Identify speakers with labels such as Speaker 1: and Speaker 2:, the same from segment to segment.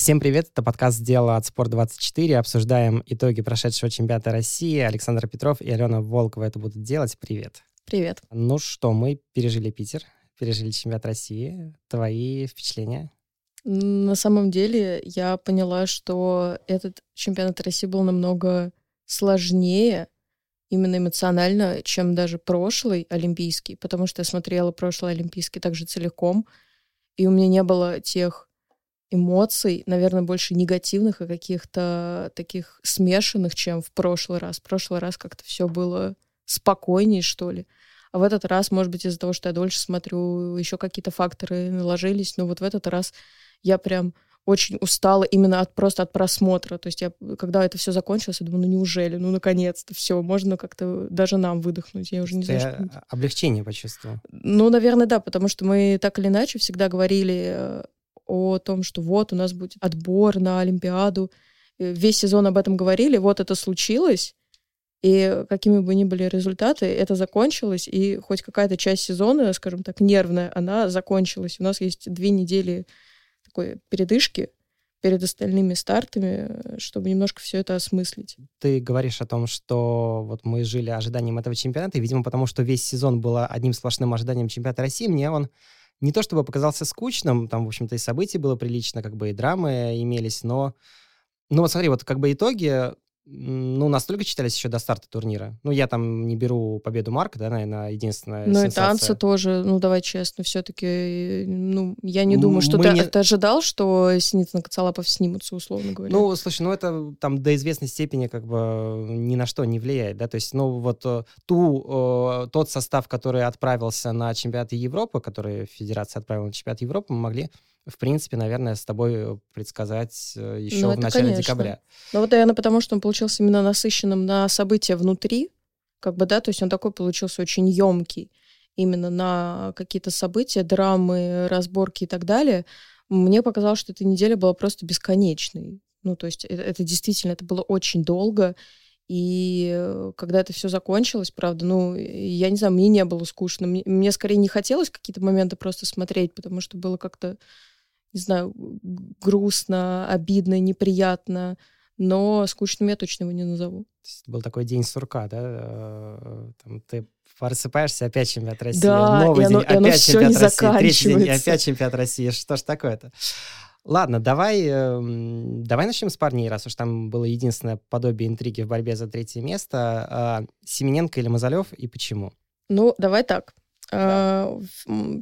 Speaker 1: Всем привет, это подкаст «Дело от Спорт24». Обсуждаем итоги прошедшего чемпионата России. Александр Петров и Алена Волкова это будут делать. Привет.
Speaker 2: Привет.
Speaker 1: Ну что, мы пережили Питер, пережили чемпионат России. Твои впечатления?
Speaker 2: На самом деле я поняла, что этот чемпионат России был намного сложнее, именно эмоционально, чем даже прошлый Олимпийский, потому что я смотрела прошлый Олимпийский также целиком, и у меня не было тех эмоций, наверное, больше негативных и каких-то таких смешанных, чем в прошлый раз. В прошлый раз как-то все было спокойнее, что ли. А в этот раз, может быть, из-за того, что я дольше смотрю, еще какие-то факторы наложились, но вот в этот раз я прям очень устала именно от просто от просмотра. То есть я, когда это все закончилось, я думаю, ну неужели, ну наконец-то все, можно как-то даже нам выдохнуть. Я уже не знаю,
Speaker 1: что... облегчение почувствовал?
Speaker 2: Ну, наверное, да, потому что мы так или иначе всегда говорили э, о том, что вот у нас будет отбор на Олимпиаду. Весь сезон об этом говорили, вот это случилось, и какими бы ни были результаты, это закончилось, и хоть какая-то часть сезона, скажем так, нервная, она закончилась. У нас есть две недели такой передышки перед остальными стартами, чтобы немножко все это осмыслить.
Speaker 1: Ты говоришь о том, что вот мы жили ожиданием этого чемпионата, и, видимо, потому что весь сезон был одним сплошным ожиданием чемпионата России, мне он не то чтобы показался скучным, там, в общем-то, и событий было прилично, как бы и драмы имелись, но, ну вот смотри, вот как бы итоги, ну, настолько читались еще до старта турнира. Ну, я там не беру победу Марка, да, наверное, единственная
Speaker 2: Ну,
Speaker 1: и
Speaker 2: танцы тоже, ну, давай честно, все-таки, ну, я не думаю, что ты, не... ты ожидал, что Синицын и Коцалапов снимутся, условно говоря.
Speaker 1: Ну, слушай, ну, это там до известной степени как бы ни на что не влияет, да, то есть, ну, вот э, ту, э, тот состав, который отправился на чемпионат Европы, который Федерация отправила на чемпионат Европы, мы могли в принципе, наверное, с тобой предсказать э, еще ну, в начале конечно. декабря.
Speaker 2: Ну вот, наверное, потому что он получился именно насыщенным на события внутри, как бы, да, то есть он такой получился очень емкий именно на какие-то события, драмы, разборки и так далее. Мне показалось, что эта неделя была просто бесконечной. Ну, то есть это, это действительно, это было очень долго, и э, когда это все закончилось, правда, ну, я не знаю, мне не было скучно. Мне, мне скорее не хотелось какие-то моменты просто смотреть, потому что было как-то не знаю, грустно, обидно, неприятно, но скучным я точно его не назову.
Speaker 1: Был такой день сурка, да? Э, там ты просыпаешься, опять чемпионат России.
Speaker 2: Да,
Speaker 1: Новый
Speaker 2: и
Speaker 1: день,
Speaker 2: оно,
Speaker 1: опять
Speaker 2: оно
Speaker 1: чемпионат
Speaker 2: все
Speaker 1: России,
Speaker 2: не
Speaker 1: третий день, опять чемпионат России. Что ж такое-то? Ладно, давай, эм, давай начнем с парней, раз уж там было единственное подобие интриги в борьбе за третье место. А, Семененко или Мазалев и почему?
Speaker 2: Ну, давай так. Да.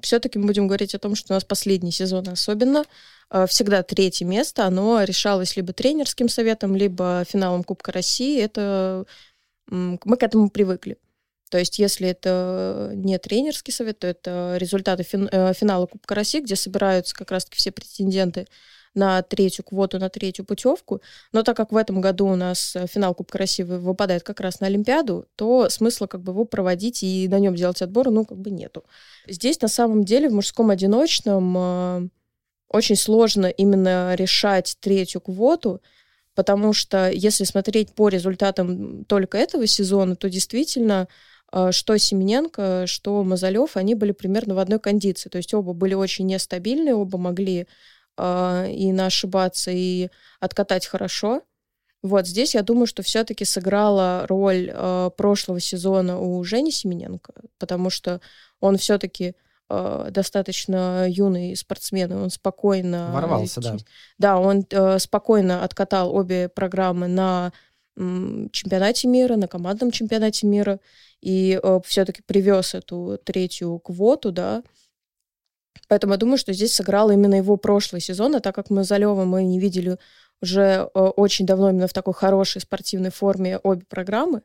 Speaker 2: Все-таки мы будем говорить о том, что у нас последний сезон особенно. А, всегда третье место, оно решалось либо тренерским советом, либо финалом Кубка России. Это мы к этому привыкли. То есть, если это не тренерский совет, то это результаты э, финала Кубка России, где собираются как раз-таки все претенденты на третью квоту, на третью путевку. Но так как в этом году у нас э, финал Кубка России выпадает как раз на Олимпиаду, то смысла как бы его проводить и на нем делать отбор, ну, как бы нету. Здесь на самом деле в мужском одиночном э, очень сложно именно решать третью квоту, потому что если смотреть по результатам только этого сезона, то действительно э, что Семененко, что Мазалев, они были примерно в одной кондиции. То есть оба были очень нестабильны, оба могли э, и на ошибаться, и откатать хорошо. Вот здесь я думаю, что все-таки сыграла роль э, прошлого сезона у Жени Семененко, потому что он все-таки э, достаточно юный спортсмен, и он спокойно...
Speaker 1: Ворвался,
Speaker 2: да. Да, он э, спокойно откатал обе программы на м, чемпионате мира, на командном чемпионате мира, и э, все-таки привез эту третью квоту, да, Поэтому я думаю, что здесь сыграл именно его прошлый сезон, а так как мы за Левом мы не видели уже э, очень давно именно в такой хорошей спортивной форме обе программы,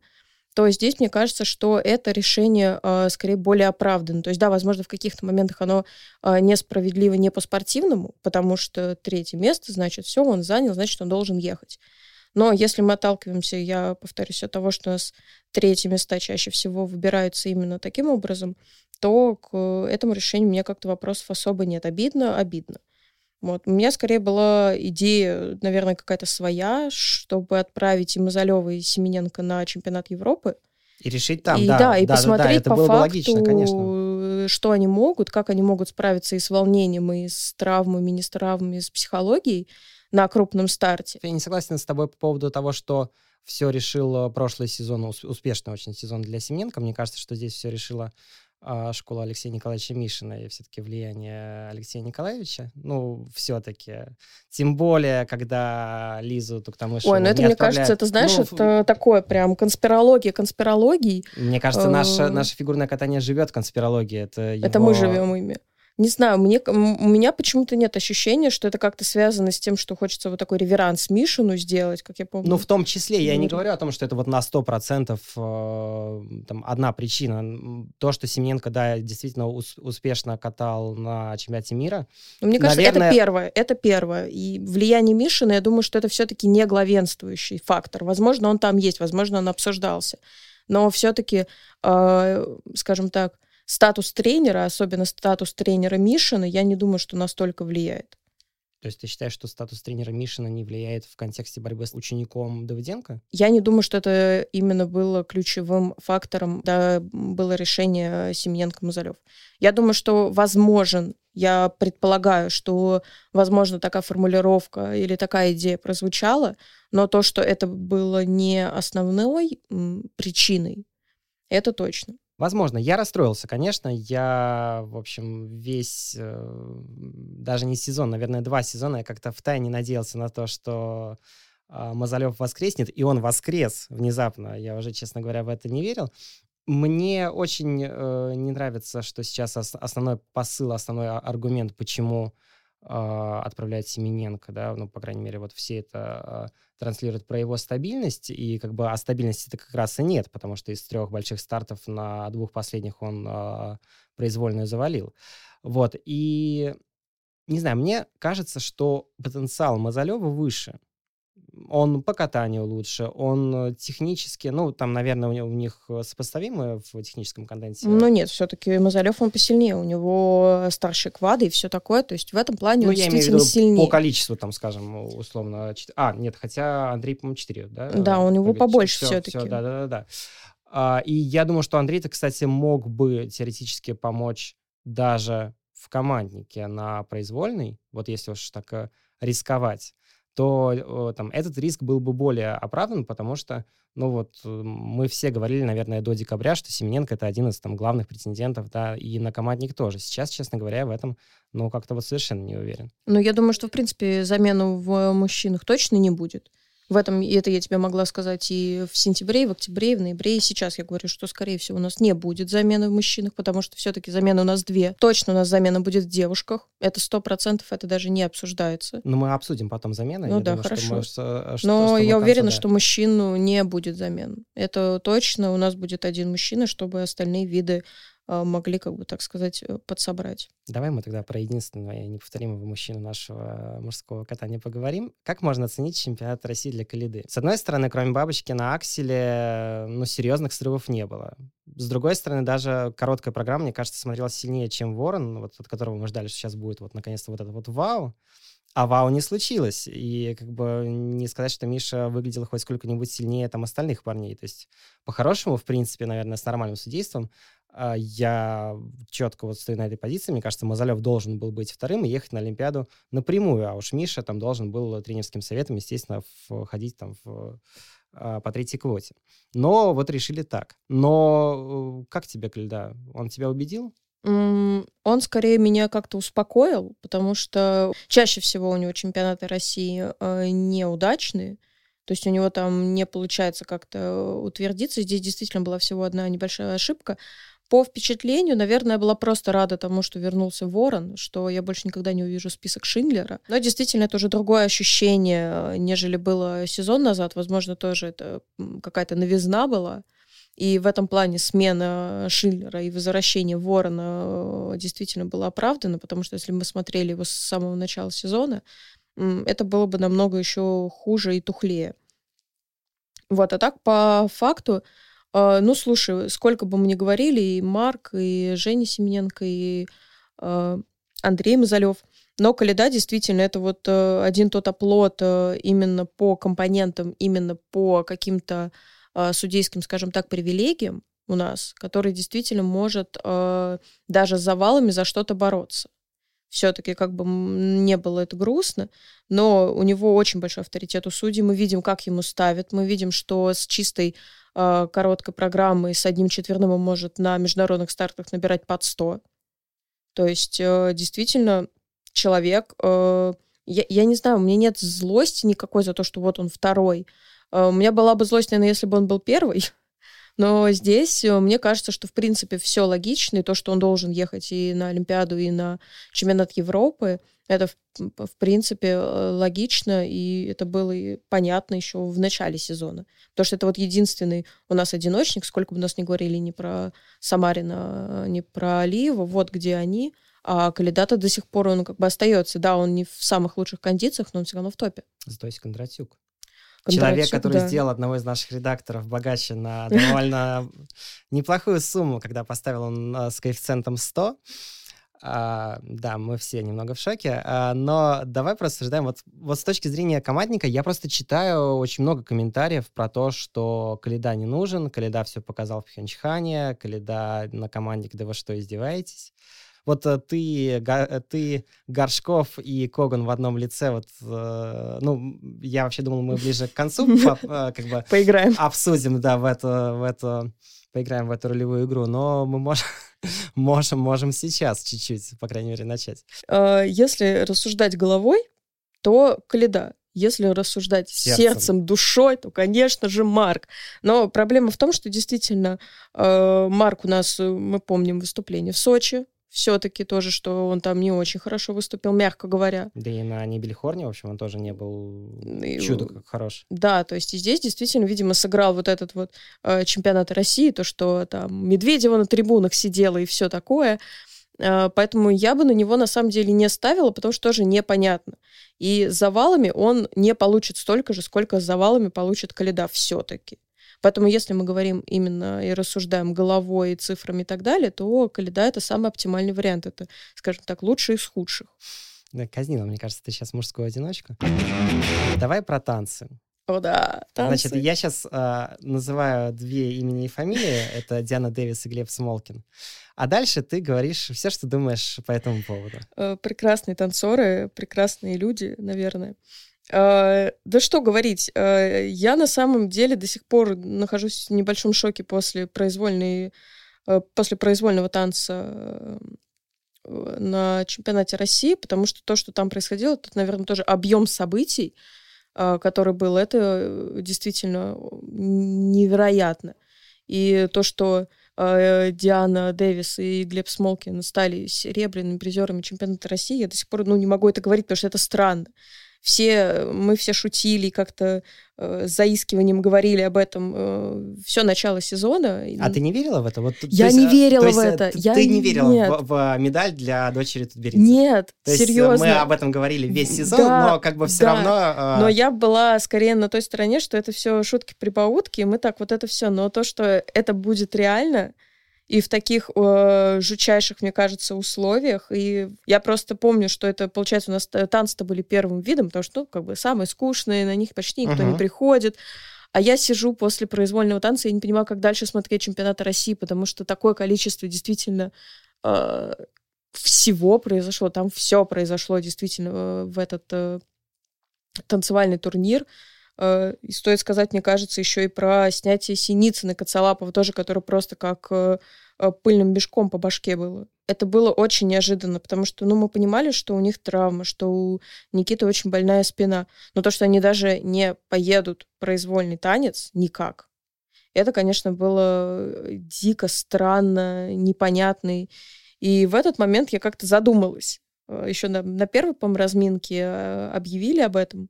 Speaker 2: то здесь мне кажется, что это решение э, скорее более оправдано. То есть, да, возможно, в каких-то моментах оно э, несправедливо не по-спортивному, потому что третье место, значит, все, он занял, значит, он должен ехать. Но если мы отталкиваемся, я повторюсь, от того, что у нас третьи места чаще всего выбираются именно таким образом, то к этому решению мне как-то вопросов особо нет. Обидно? Обидно. Вот. У меня скорее была идея, наверное, какая-то своя, чтобы отправить и Мазалева, и Семененко на чемпионат Европы.
Speaker 1: И решить там,
Speaker 2: и,
Speaker 1: да.
Speaker 2: Да, и
Speaker 1: да,
Speaker 2: посмотреть
Speaker 1: да,
Speaker 2: по факту,
Speaker 1: логично, конечно.
Speaker 2: что они могут, как они могут справиться и с волнением, и с травмами, и не с травмами, и с психологией на крупном старте.
Speaker 1: Я не согласен с тобой по поводу того, что все решил прошлый сезон, успешный очень сезон для Семененко. Мне кажется, что здесь все решило а, школа Алексея Николаевича Мишина и все-таки влияние Алексея Николаевича. Ну, все-таки. Тем более, когда Лизу Туктамышеву
Speaker 2: Ой, ну это, мне кажется, это, знаешь, ну, это такое прям конспирология конспирологий.
Speaker 1: Мне кажется, наше, наше фигурное катание живет конспирологией. Это, его...
Speaker 2: это мы живем ими. Не знаю, мне, у меня почему-то нет ощущения, что это как-то связано с тем, что хочется вот такой реверанс Мишину сделать, как я помню.
Speaker 1: Ну, в том числе, я не говорю о том, что это вот на 100% э, там, одна причина. То, что Семененко, да, действительно ус- успешно катал на чемпионате мира.
Speaker 2: Ну, мне кажется, наверное... это первое, это первое. И влияние Мишина, я думаю, что это все-таки не главенствующий фактор. Возможно, он там есть, возможно, он обсуждался. Но все-таки, э, скажем так, статус тренера, особенно статус тренера Мишина, я не думаю, что настолько влияет.
Speaker 1: То есть ты считаешь, что статус тренера Мишина не влияет в контексте борьбы с учеником Давыденко?
Speaker 2: Я не думаю, что это именно было ключевым фактором, да, было решение Семененко-Мазалев. Я думаю, что возможен, я предполагаю, что, возможно, такая формулировка или такая идея прозвучала, но то, что это было не основной причиной, это точно.
Speaker 1: Возможно, я расстроился, конечно. Я, в общем, весь, э, даже не сезон, наверное, два сезона, я как-то втайне надеялся на то, что э, Мазалев воскреснет, и он воскрес внезапно. Я уже, честно говоря, в это не верил. Мне очень э, не нравится, что сейчас ос- основной посыл, основной аргумент, почему отправляет Семененко, да, ну, по крайней мере, вот все это э, транслирует про его стабильность, и как бы о стабильности-то как раз и нет, потому что из трех больших стартов на двух последних он произвольно завалил. Вот, и не знаю, мне кажется, что потенциал Мазалева выше, он по катанию лучше, он э, технически, ну, там, наверное, у, у них сопоставимы в техническом контенте.
Speaker 2: Ну, нет, все-таки Мазалев, он посильнее, у него старшие квады и все такое, то есть в этом плане ну, он я действительно имею в виду сильнее.
Speaker 1: по количеству, там, скажем, условно, 4... а, нет, хотя Андрей, по-моему, 4, да?
Speaker 2: Да, у него побольше все, все-таки. Все,
Speaker 1: да, да, да, да. А, и я думаю, что Андрей-то, кстати, мог бы теоретически помочь даже в команднике на произвольный, вот если уж так э, рисковать то там, этот риск был бы более оправдан, потому что, ну вот, э, мы все говорили, наверное, до декабря, что Семененко — это один из там главных претендентов, да, и на командник тоже. Сейчас, честно говоря, в этом, ну, как-то вот совершенно не уверен.
Speaker 2: Ну, я думаю, что, в принципе, замену в мужчинах точно не будет. В этом, и это я тебе могла сказать и в сентябре, и в октябре, и в ноябре, и сейчас я говорю, что, скорее всего, у нас не будет замены в мужчинах, потому что все-таки замена у нас две. Точно у нас замена будет в девушках. Это сто процентов, это даже не обсуждается.
Speaker 1: Ну, мы обсудим потом замены.
Speaker 2: Ну
Speaker 1: я
Speaker 2: да,
Speaker 1: думаю,
Speaker 2: хорошо.
Speaker 1: Что мы, что,
Speaker 2: Но
Speaker 1: что
Speaker 2: я уверена, что мужчину не будет замен. Это точно. У нас будет один мужчина, чтобы остальные виды могли, как бы так сказать, э, подсобрать.
Speaker 1: Давай мы тогда про единственного и неповторимого мужчину нашего мужского катания поговорим. Как можно оценить чемпионат России для Калиды? С одной стороны, кроме бабочки на акселе, ну, серьезных срывов не было. С другой стороны, даже короткая программа, мне кажется, смотрелась сильнее, чем Ворон, вот от которого мы ждали, что сейчас будет вот наконец-то вот это вот вау. А вау не случилось. И как бы не сказать, что Миша выглядел хоть сколько-нибудь сильнее там остальных парней. То есть по-хорошему, в принципе, наверное, с нормальным судейством, а, я четко вот стою на этой позиции. Мне кажется, Мазалев должен был быть вторым и ехать на Олимпиаду напрямую, а уж Миша там должен был тренерским советом, естественно, входить там в, а, по третьей квоте. Но вот решили так. Но э, как тебе, Кальда? Он тебя убедил?
Speaker 2: Он скорее меня как-то успокоил, потому что чаще всего у него чемпионаты России э, неудачные. То есть у него там не получается как-то утвердиться. Здесь действительно была всего одна небольшая ошибка. По впечатлению, наверное, я была просто рада тому, что вернулся Ворон, что я больше никогда не увижу список Шиндлера. Но действительно, это уже другое ощущение, нежели было сезон назад. Возможно, тоже это какая-то новизна была. И в этом плане смена Шиндлера и возвращение Ворона э, действительно было оправдано, потому что если мы смотрели его с самого начала сезона, это было бы намного еще хуже и тухлее. Вот, а так по факту ну, слушай, сколько бы мы ни говорили, и Марк, и Женя Семененко, и э, Андрей Мазалев, но Каледа действительно это вот э, один тот оплот э, именно по компонентам, именно по каким-то э, судейским, скажем так, привилегиям у нас, который действительно может даже с завалами за что-то бороться. все-таки как бы не было это грустно, но у него очень большой авторитет у судей. Мы видим, как ему ставят, мы видим, что с чистой э, короткой программой, с одним четверным он может на международных стартах набирать под 100. То есть э, действительно человек... Э, я, я не знаю, у меня нет злости никакой за то, что вот он второй. Э, у меня была бы злость, наверное, если бы он был первый. Но здесь мне кажется, что в принципе все логично, и то, что он должен ехать и на Олимпиаду, и на чемпионат Европы, это в, в принципе э, логично, и это было и понятно еще в начале сезона. Потому что это вот единственный у нас одиночник, сколько бы нас ни говорили ни про Самарина, ни про Алиева, вот где они, а Калидата до сих пор он как бы остается. Да, он не в самых лучших кондициях, но он все равно в топе.
Speaker 1: Зато есть Кондратюк. Человек, который да. сделал одного из наших редакторов богаче на довольно неплохую сумму, когда поставил он э, с коэффициентом 100. А, да, мы все немного в шоке, а, но давай просто рассуждаем. Вот, вот с точки зрения командника, я просто читаю очень много комментариев про то, что Каледа не нужен, Каледа все показал в Пхенчхане, Каледа на команде, где вы что, издеваетесь? Вот э, ты, э, ты Горшков и Коган в одном лице, вот, э, ну, я вообще думал, мы ближе к концу как бы
Speaker 2: поиграем,
Speaker 1: обсудим, да, в эту, в эту, поиграем в эту ролевую игру, но мы можем, можем, можем сейчас чуть-чуть, по крайней мере, начать.
Speaker 2: Если рассуждать головой, то Каледа. Если рассуждать сердцем. сердцем, душой, то, конечно же, Марк. Но проблема в том, что действительно Марк у нас, мы помним выступление в Сочи, все-таки тоже, что он там не очень хорошо выступил, мягко говоря.
Speaker 1: Да и на Нибельхорне, в общем, он тоже не был и, чудо как хорош.
Speaker 2: Да, то есть и здесь действительно, видимо, сыграл вот этот вот э, чемпионат России, то, что там Медведева на трибунах сидела и все такое. Э, поэтому я бы на него на самом деле не ставила, потому что тоже непонятно. И завалами он не получит столько же, сколько завалами получит Каледа все-таки. Поэтому если мы говорим именно и рассуждаем головой, и цифрами и так далее, то Каледа — это самый оптимальный вариант. Это, скажем так, лучший из худших.
Speaker 1: Да, казнила, мне кажется, ты сейчас мужскую одиночку. Давай про танцы.
Speaker 2: О, да, танцы.
Speaker 1: Значит, я сейчас э, а, называю две имени и фамилии. Это Диана Дэвис и Глеб Смолкин. А дальше ты говоришь все, что думаешь по этому поводу.
Speaker 2: Э, прекрасные танцоры, прекрасные люди, наверное. Э, да что говорить, э, я на самом деле до сих пор нахожусь в небольшом шоке после произвольной, э, после произвольного танца на чемпионате России, потому что то, что там происходило, это, наверное, тоже объем событий, который был, это действительно невероятно. И то, что Диана Дэвис и Глеб Смолкин стали серебряными призерами чемпионата России, я до сих пор ну, не могу это говорить, потому что это странно все, мы все шутили, как-то э, с заискиванием говорили об этом э, все начало сезона.
Speaker 1: А ты не верила в это? Вот,
Speaker 2: я есть, не а, верила в это.
Speaker 1: Ты,
Speaker 2: я
Speaker 1: ты не верила Нет. В, в медаль для дочери Тутберидзе?
Speaker 2: Нет,
Speaker 1: то
Speaker 2: серьезно.
Speaker 1: мы об этом говорили весь сезон, да, но как бы все да. равно...
Speaker 2: Э... Но я была скорее на той стороне, что это все шутки-прибаутки, мы так вот это все. Но то, что это будет реально, и в таких э, жутчайших, мне кажется, условиях. И я просто помню, что это, получается, у нас танцы-то были первым видом, потому что, ну, как бы самые скучные, на них почти никто uh-huh. не приходит. А я сижу после произвольного танца и не понимаю, как дальше смотреть чемпионаты России, потому что такое количество действительно э, всего произошло. Там все произошло действительно э, в этот э, танцевальный турнир. Э, и стоит сказать, мне кажется, еще и про снятие Синицына Коцалапова тоже, который просто как э, э, пыльным бешком по башке было. Это было очень неожиданно, потому что, ну, мы понимали, что у них травма, что у Никиты очень больная спина. Но то, что они даже не поедут произвольный танец, никак. Это, конечно, было дико странно, непонятно. И в этот момент я как-то задумалась. Еще на, на первой, по разминке объявили об этом.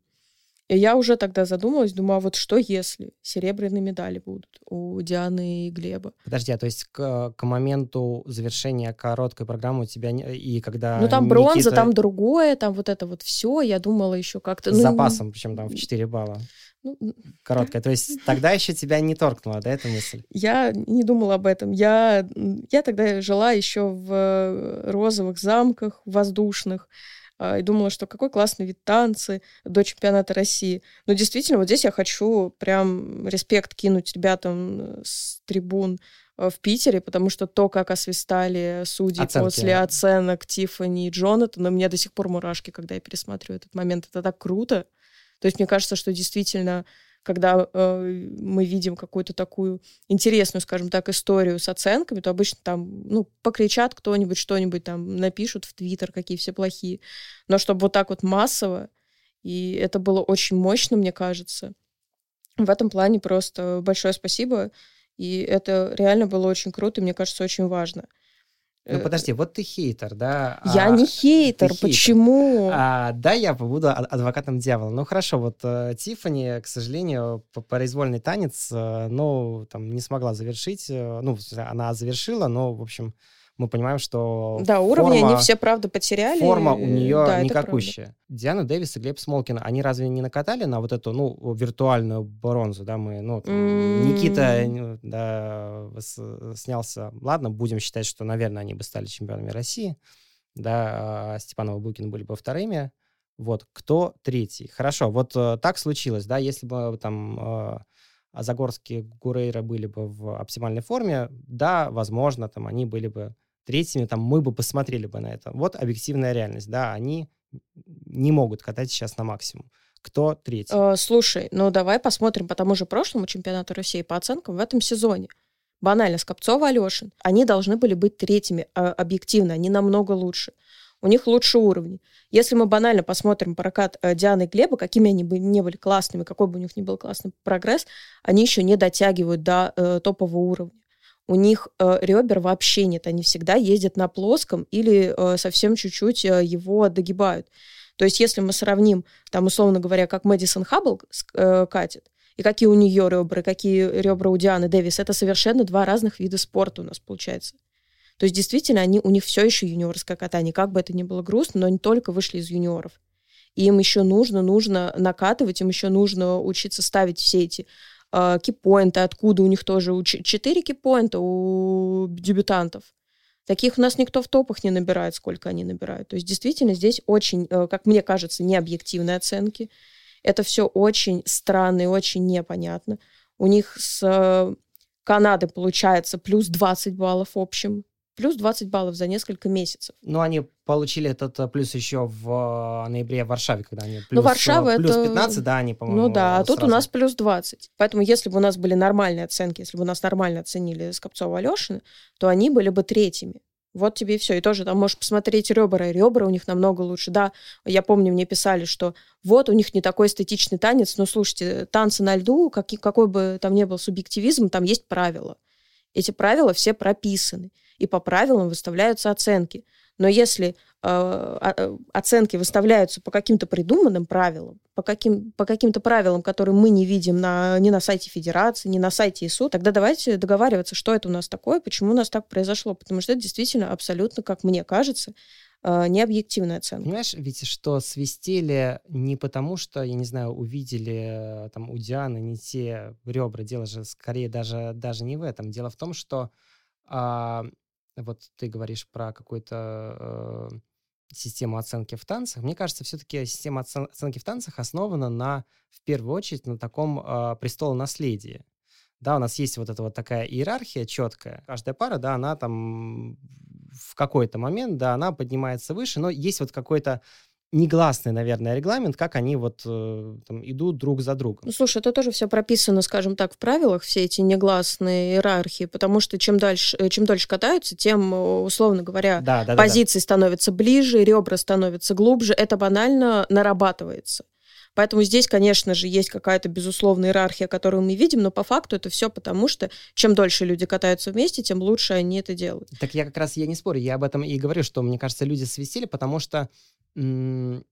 Speaker 2: И я уже тогда задумалась, думаю, а вот что если серебряные медали будут у Дианы и Глеба?
Speaker 1: Подожди, а то есть к, к моменту завершения короткой программы у тебя не, и когда
Speaker 2: Ну там бронза, Никита... там другое, там вот это вот все, я думала еще как-то...
Speaker 1: С ну, запасом, причем там в 4 балла. Ну, Короткая. То есть тогда еще тебя не торкнула, да, эта мысль?
Speaker 2: Я не думала об этом. Я, я тогда жила еще в розовых замках воздушных, и думала, что какой классный вид танцы до чемпионата России. Но действительно, вот здесь я хочу прям респект кинуть ребятам э, с трибун э, в Питере, потому что то, как освистали судьи Оценки. после оценок Тиффани и Джонатана, мне до сих пор мурашки, когда я пересматриваю этот момент. Это так круто. То есть мне кажется, что действительно когда э, мы видим какую-то такую интересную, скажем так, историю с оценками, то обычно там, ну, покричат кто-нибудь, что-нибудь там напишут в Твиттер, какие все плохие. Но чтобы вот так вот массово, и это было очень мощно, мне кажется. В этом плане просто большое спасибо. И это реально было очень круто, и мне кажется, очень важно.
Speaker 1: Ну, э, подожди, вот ты хейтер, да?
Speaker 2: Я а, не хейтер, хейтер. почему?
Speaker 1: А, да, я буду адвокатом дьявола. Ну, хорошо, вот э, Тиффани, к сожалению, произвольный танец, э, ну, там, не смогла завершить. Э, ну, она завершила, но, в общем, мы понимаем, что
Speaker 2: Да, уровни форма, они все, правда, потеряли.
Speaker 1: Форма у нее да, никакущая. Диана Дэвис и Глеб Смолкин, они разве не накатали на вот эту, ну, виртуальную бронзу, да, мы, ну, там, mm. Никита, да, снялся, ладно, будем считать, что, наверное, они бы стали чемпионами России, да, а Степанова Букин были бы вторыми, вот, кто третий? Хорошо, вот э, так случилось, да, если бы там э, Загорские Гурейра были бы в оптимальной форме, да, возможно, там они были бы третьими, там мы бы посмотрели бы на это. Вот объективная реальность, да, они не могут катать сейчас на максимум. Кто третий?
Speaker 2: Э, слушай, ну давай посмотрим по тому же прошлому чемпионату России по оценкам в этом сезоне. Банально, Скопцова, Алешин. Они должны были быть третьими, э, объективно, они намного лучше. У них лучше уровни. Если мы банально посмотрим прокат э, Дианы и Глеба, какими они бы не были классными, какой бы у них ни был классный прогресс, они еще не дотягивают до э, топового уровня у них э, ребер вообще нет, они всегда ездят на плоском или э, совсем чуть-чуть э, его догибают. То есть если мы сравним, там, условно говоря, как Мэдисон Хаббл э, катит, и какие у нее ребра, какие ребра у Дианы Дэвис, это совершенно два разных вида спорта у нас получается. То есть действительно они, у них все еще юниорское катание, как бы это ни было грустно, но они только вышли из юниоров. И им еще нужно, нужно накатывать, им еще нужно учиться ставить все эти кипоинты, откуда у них тоже 4 кипоинта у дебютантов. Таких у нас никто в топах не набирает, сколько они набирают. То есть действительно здесь очень, э, как мне кажется, необъективные оценки. Это все очень странно и очень непонятно. У них с э, Канады получается плюс 20 баллов в общем плюс 20 баллов за несколько месяцев.
Speaker 1: Ну, они получили этот э, плюс еще в э, ноябре в Варшаве, когда они
Speaker 2: плюс, ну, Варшава
Speaker 1: плюс
Speaker 2: это...
Speaker 1: 15, да, они, по-моему,
Speaker 2: Ну да, а тут у нас плюс 20. Поэтому если бы у нас были нормальные оценки, если бы у нас нормально оценили Скопцова Алешина, то они были бы третьими. Вот тебе и все. И тоже там можешь посмотреть ребра. Ребра у них намного лучше. Да, я помню, мне писали, что вот у них не такой эстетичный танец. Но слушайте, танцы на льду, как, какой бы там ни был субъективизм, там есть правила. Эти правила все прописаны и по правилам выставляются оценки. Но если э, э, оценки выставляются по каким-то придуманным правилам, по, каким, по каким-то правилам, которые мы не видим на, ни на сайте Федерации, ни на сайте ИСУ, тогда давайте договариваться, что это у нас такое, почему у нас так произошло. Потому что это действительно абсолютно, как мне кажется, э, необъективная оценка.
Speaker 1: Понимаешь, ведь что свистели не потому, что, я не знаю, увидели там у Дианы не те ребра, дело же скорее даже, даже не в этом. Дело в том, что а, вот ты говоришь про какую-то э, систему оценки в танцах. Мне кажется, все-таки система оценки в танцах основана на, в первую очередь, на таком э, престолонаследии. Да, у нас есть вот эта вот такая иерархия четкая. Каждая пара, да, она там в какой-то момент, да, она поднимается выше, но есть вот какой-то негласный, наверное, регламент, как они вот э, там, идут друг за другом.
Speaker 2: Ну, слушай, это тоже все прописано, скажем так, в правилах, все эти негласные иерархии, потому что чем дальше, э, чем дольше катаются, тем, э, условно говоря, да, да, позиции да, да. становятся ближе, ребра становятся глубже, это банально нарабатывается. Поэтому здесь, конечно же, есть какая-то безусловная иерархия, которую мы видим, но по факту это все потому, что чем дольше люди катаются вместе, тем лучше они это делают.
Speaker 1: Так я как раз я не спорю, я об этом и говорю, что мне кажется, люди свистели, потому что ну,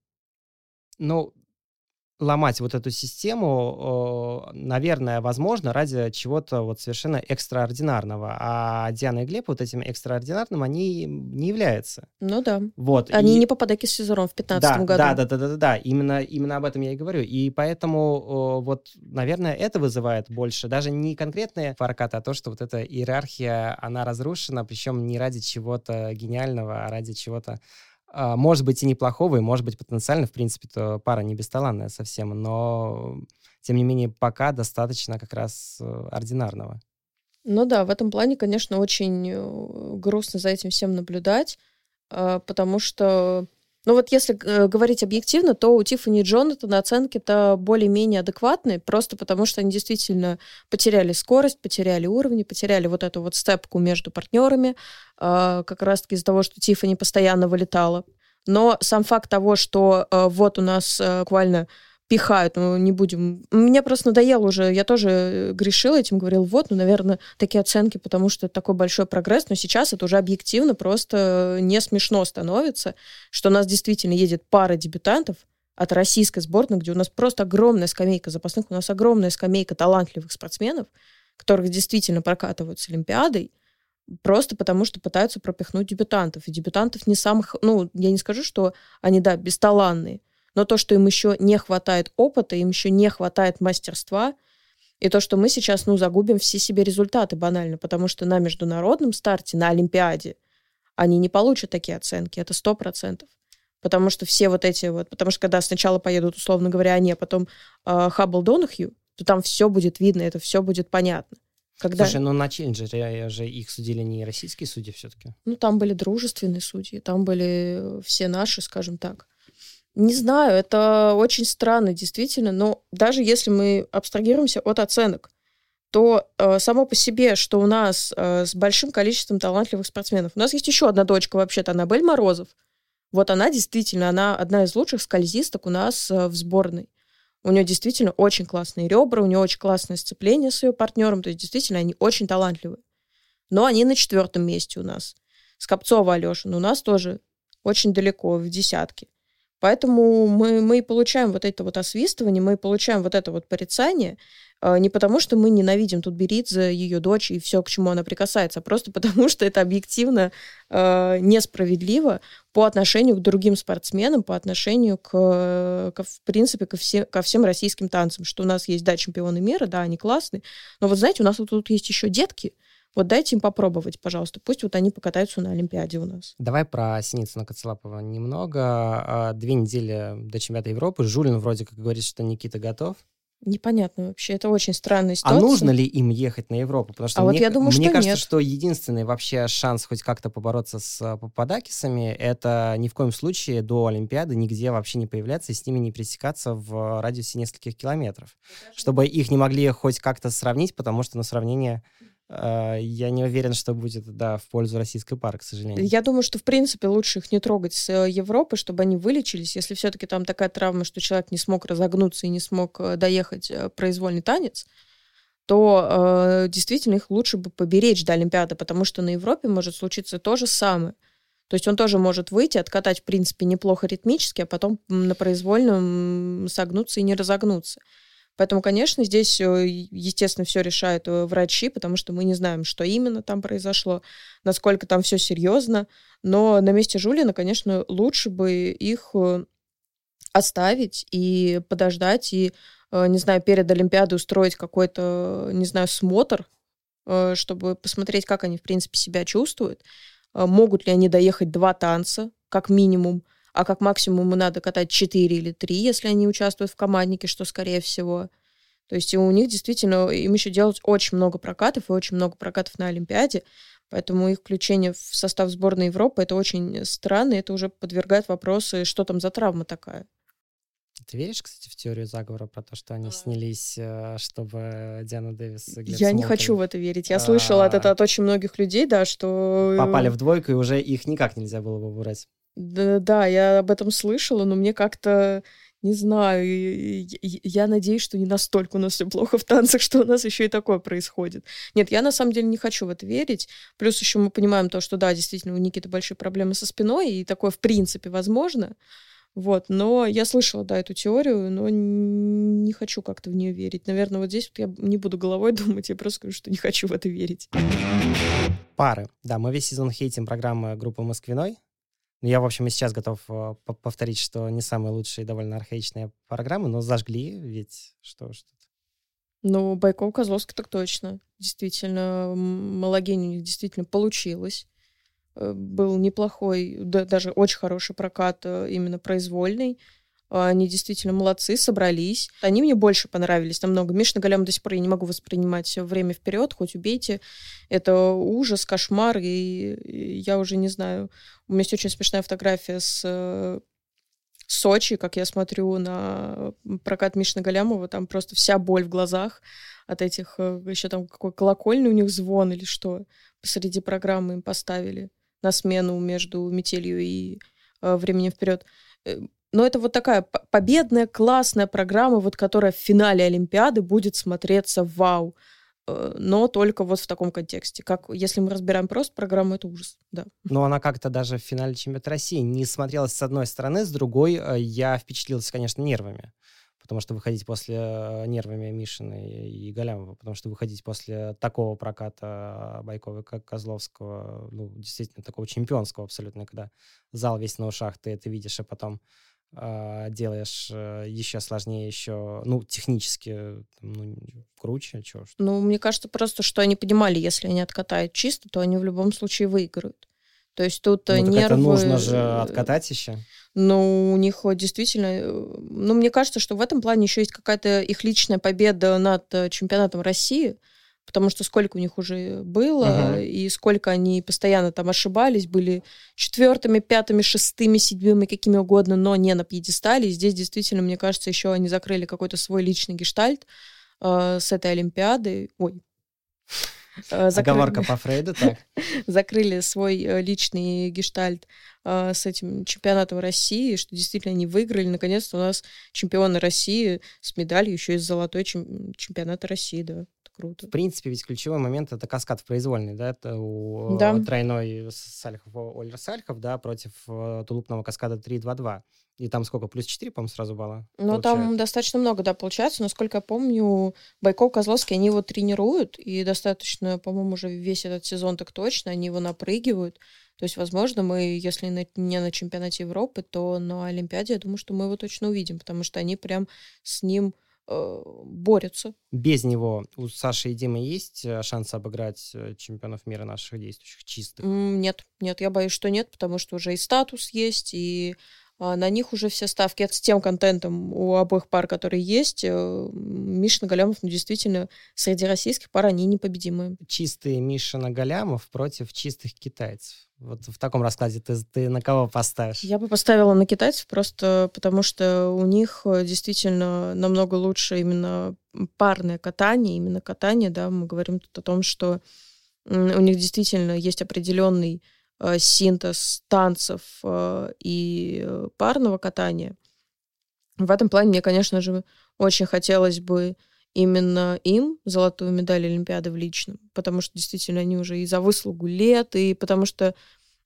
Speaker 1: ломать вот эту систему, наверное, возможно ради чего-то вот совершенно экстраординарного. А Диана и Глеб вот этим экстраординарным они не являются.
Speaker 2: Ну да.
Speaker 1: Вот.
Speaker 2: Они и... не попадали с сезоном в 2015
Speaker 1: да,
Speaker 2: году.
Speaker 1: Да, да, да, да, да, да. Именно, именно об этом я и говорю. И поэтому вот, наверное, это вызывает больше даже не конкретные фаркаты, а то, что вот эта иерархия, она разрушена, причем не ради чего-то гениального, а ради чего-то может быть, и неплохого, и может быть, потенциально, в принципе, то пара не бесталанная совсем, но, тем не менее, пока достаточно как раз э, ординарного.
Speaker 2: Ну да, в этом плане, конечно, очень э, грустно за этим всем наблюдать, а, потому что ну вот если э, говорить объективно, то у Тиффани и Джонатана оценки-то более-менее адекватные, просто потому что они действительно потеряли скорость, потеряли уровни, потеряли вот эту вот степку между партнерами, э, как раз-таки из-за того, что Тиффани постоянно вылетала. Но сам факт того, что э, вот у нас э, буквально пихают, ну, не будем. Мне просто надоело уже, я тоже э, грешила этим, говорил, вот, ну, наверное, такие оценки, потому что это такой большой прогресс, но сейчас это уже объективно просто не смешно становится, что у нас действительно едет пара дебютантов от российской сборной, где у нас просто огромная скамейка запасных, у нас огромная скамейка талантливых спортсменов, которых действительно прокатывают с Олимпиадой, просто потому что пытаются пропихнуть дебютантов. И дебютантов не самых, ну, я не скажу, что они, да, бесталанные, но то, что им еще не хватает опыта, им еще не хватает мастерства, и то, что мы сейчас, ну, загубим все себе результаты банально, потому что на международном старте, на Олимпиаде, они не получат такие оценки, это сто процентов. Потому что все вот эти вот, потому что когда сначала поедут, условно говоря, они, а потом э, Хаббл Донахью, то там все будет видно, это все будет понятно.
Speaker 1: Когда... Слушай, ну на челленджере же их судили не российские судьи все-таки.
Speaker 2: Ну там были дружественные судьи, там были все наши, скажем так. Не знаю, это очень странно, действительно, но даже если мы абстрагируемся от оценок, то э, само по себе, что у нас э, с большим количеством талантливых спортсменов. У нас есть еще одна дочка, вообще-то, Аннабель Морозов. Вот она действительно, она одна из лучших скользисток у нас э, в сборной. У нее действительно очень классные ребра, у нее очень классное сцепление с ее партнером, то есть действительно они очень талантливые. Но они на четвертом месте у нас. Скопцова Алешин у нас тоже очень далеко, в десятке. Поэтому мы, мы получаем вот это вот освистывание, мы получаем вот это вот порицание, а, не потому что мы ненавидим тут Беридзе, ее дочь и все, к чему она прикасается, а просто потому что это объективно э, несправедливо по отношению к другим спортсменам, по отношению к, к в принципе, ко, все, ко всем российским танцам, что у нас есть, да, чемпионы мира, да, они классные, но вот знаете, у нас вот тут есть еще детки, вот дайте им попробовать, пожалуйста. Пусть вот они покатаются на Олимпиаде у нас.
Speaker 1: Давай про Синицына Коцелапова немного. А, две недели до чемпионата Европы. Жулин вроде как говорит, что Никита готов.
Speaker 2: Непонятно вообще, это очень странная ситуация.
Speaker 1: А нужно ли им ехать на Европу? Потому что
Speaker 2: а
Speaker 1: мне,
Speaker 2: вот я думаю,
Speaker 1: мне
Speaker 2: что
Speaker 1: кажется,
Speaker 2: нет.
Speaker 1: что единственный вообще шанс хоть как-то побороться с а, Пападакисами, это ни в коем случае до Олимпиады нигде вообще не появляться и с ними не пересекаться в радиусе нескольких километров. Чтобы их не могли хоть как-то сравнить, потому что на сравнение а, я не уверен, что будет, да, в пользу российской пары, к сожалению.
Speaker 2: Я думаю, что, в принципе, лучше их не трогать с э, Европы, чтобы они вылечились. Если все-таки там такая травма, что человек не смог разогнуться и не смог э, доехать э, произвольный танец, то э, действительно их лучше бы поберечь до Олимпиады, потому что на Европе может случиться то же самое. То есть он тоже может выйти, откатать, в принципе, неплохо ритмически, а потом на произвольном согнуться и не разогнуться. Поэтому, конечно, здесь, э, естественно, все решают э, врачи, потому что мы не знаем, что именно там произошло, насколько там все серьезно. Но на месте Жулина, конечно, лучше бы их э, оставить и подождать, и, не знаю, перед Олимпиадой устроить какой-то, не знаю, смотр, чтобы посмотреть, как они, в принципе, себя чувствуют. Могут ли они доехать два танца, как минимум, а как максимум надо катать 4 или 3, если они участвуют в команднике, что скорее всего. То есть у них действительно, им еще делать очень много прокатов, и очень много прокатов на Олимпиаде, поэтому их включение в состав сборной Европы это очень странно, и это уже подвергает вопросы, что там за травма такая.
Speaker 1: Ты веришь, кстати, в теорию заговора про то, что они а. снялись, э, чтобы Диана Дэвис и
Speaker 2: Глеб Я не хочу в это верить. Я слышала от, это от очень многих людей, да, что...
Speaker 1: Попали в двойку, и уже их никак нельзя было бы выбрать.
Speaker 2: Да, да, я об этом слышала, но мне как-то не знаю, я надеюсь, что не настолько у нас все плохо в танцах, что у нас еще и такое происходит. Нет, я на самом деле не хочу в это верить. Плюс еще мы понимаем то, что да, действительно, у Никиты большие проблемы со спиной, и такое в принципе возможно. Вот, но я слышала, да, эту теорию, но не хочу как-то в нее верить. Наверное, вот здесь вот я не буду головой думать, я просто скажу, что не хочу в это верить.
Speaker 1: Пары. Да, мы весь сезон хейтим программы группы «Москвиной», я, в общем, и сейчас готов э, повторить, что не самые лучшие довольно архаичные программы, но зажгли, ведь что тут.
Speaker 2: Ну, Байков, Козловский так точно. Действительно, Малогень у них действительно получилось. э, был неплохой, да, даже очень хороший прокат э, именно произвольный. Они действительно молодцы, собрались. Они мне больше понравились намного. Мишна Галям до сих пор я не могу воспринимать время вперед, хоть убейте. Это ужас, кошмар, и я уже не знаю. У меня есть очень смешная фотография с Сочи, как я смотрю на прокат Мишны Галямова, там просто вся боль в глазах от этих, э, еще там какой колокольный у них звон или что посреди программы им поставили на смену между метелью и э, временем вперед. Но это вот такая победная, классная программа, вот которая в финале Олимпиады будет смотреться вау. Э, но только вот в таком контексте. Как если мы разбираем просто программу, это ужас, да.
Speaker 1: Но она как-то даже в финале чемпионата России не смотрелась с одной стороны, с другой э, я впечатлился, конечно, нервами. Потому что выходить после э, нервами Мишины и Галямова, потому что выходить после такого проката Байкова, как Козловского, ну, действительно, такого чемпионского абсолютно, когда зал весь на ушах, ты это видишь, и потом а, делаешь э, еще сложнее, еще, ну, технически, ну, круче, чего.
Speaker 2: Ну, мне кажется просто, что они понимали, если они откатают чисто, то они в любом случае выиграют. То есть тут
Speaker 1: ну,
Speaker 2: нервы... это
Speaker 1: нужно же откатать еще.
Speaker 2: Ну, у них действительно... Э, ну, мне кажется, что в этом плане еще есть какая-то их личная победа над э, чемпионатом России, потому что сколько у них уже было, uh-huh. и сколько они постоянно там ошибались, были четвертыми, пятыми, шестыми, седьмыми, какими угодно, но не на пьедестале. И здесь действительно, мне кажется, еще они закрыли какой-то свой личный гештальт э, с этой Олимпиады. Ой,
Speaker 1: э, Закрыли... Оговорка по Фрейду, так.
Speaker 2: Закрыли свой э, личный гештальт э, с этим чемпионатом России, что действительно они выиграли. Наконец-то у нас чемпионы России с медалью еще из золотой чем... чемпионата России, да круто.
Speaker 1: В принципе, ведь ключевой момент — это каскад в произвольный, да, это у да. тройной Сальхов, Ольер Сальхов, да, против э, тулупного каскада 3-2-2. И там сколько? Плюс 4, по-моему, сразу балла?
Speaker 2: Ну, там достаточно много, да, получается. Насколько я помню, Байков, Козловский, они его тренируют, и достаточно, по-моему, уже весь этот сезон так точно, они его напрыгивают. То есть, возможно, мы, если не на чемпионате Европы, то на Олимпиаде, я думаю, что мы его точно увидим, потому что они прям с ним э, борются.
Speaker 1: Без него у Саши и Димы есть э, шанс обыграть э, чемпионов мира наших действующих чистых?
Speaker 2: Нет, нет, я боюсь, что нет, потому что уже и статус есть, и а, на них уже все ставки. Это с тем контентом у обоих пар, которые есть. Э, Мишина Галямов, ну, действительно, среди российских пар они непобедимые.
Speaker 1: Чистые Мишина Галямов против чистых китайцев. Вот в таком раскладе ты, ты на кого поставишь?
Speaker 2: Я бы поставила на китайцев просто потому, что у них э, действительно намного лучше именно парное катание, именно катание, да, мы говорим тут о том, что у них действительно есть определенный Э, синтез танцев э, и э, парного катания. В этом плане мне, конечно же, очень хотелось бы именно им золотую медаль Олимпиады в личном, потому что действительно они уже и за выслугу лет, и потому что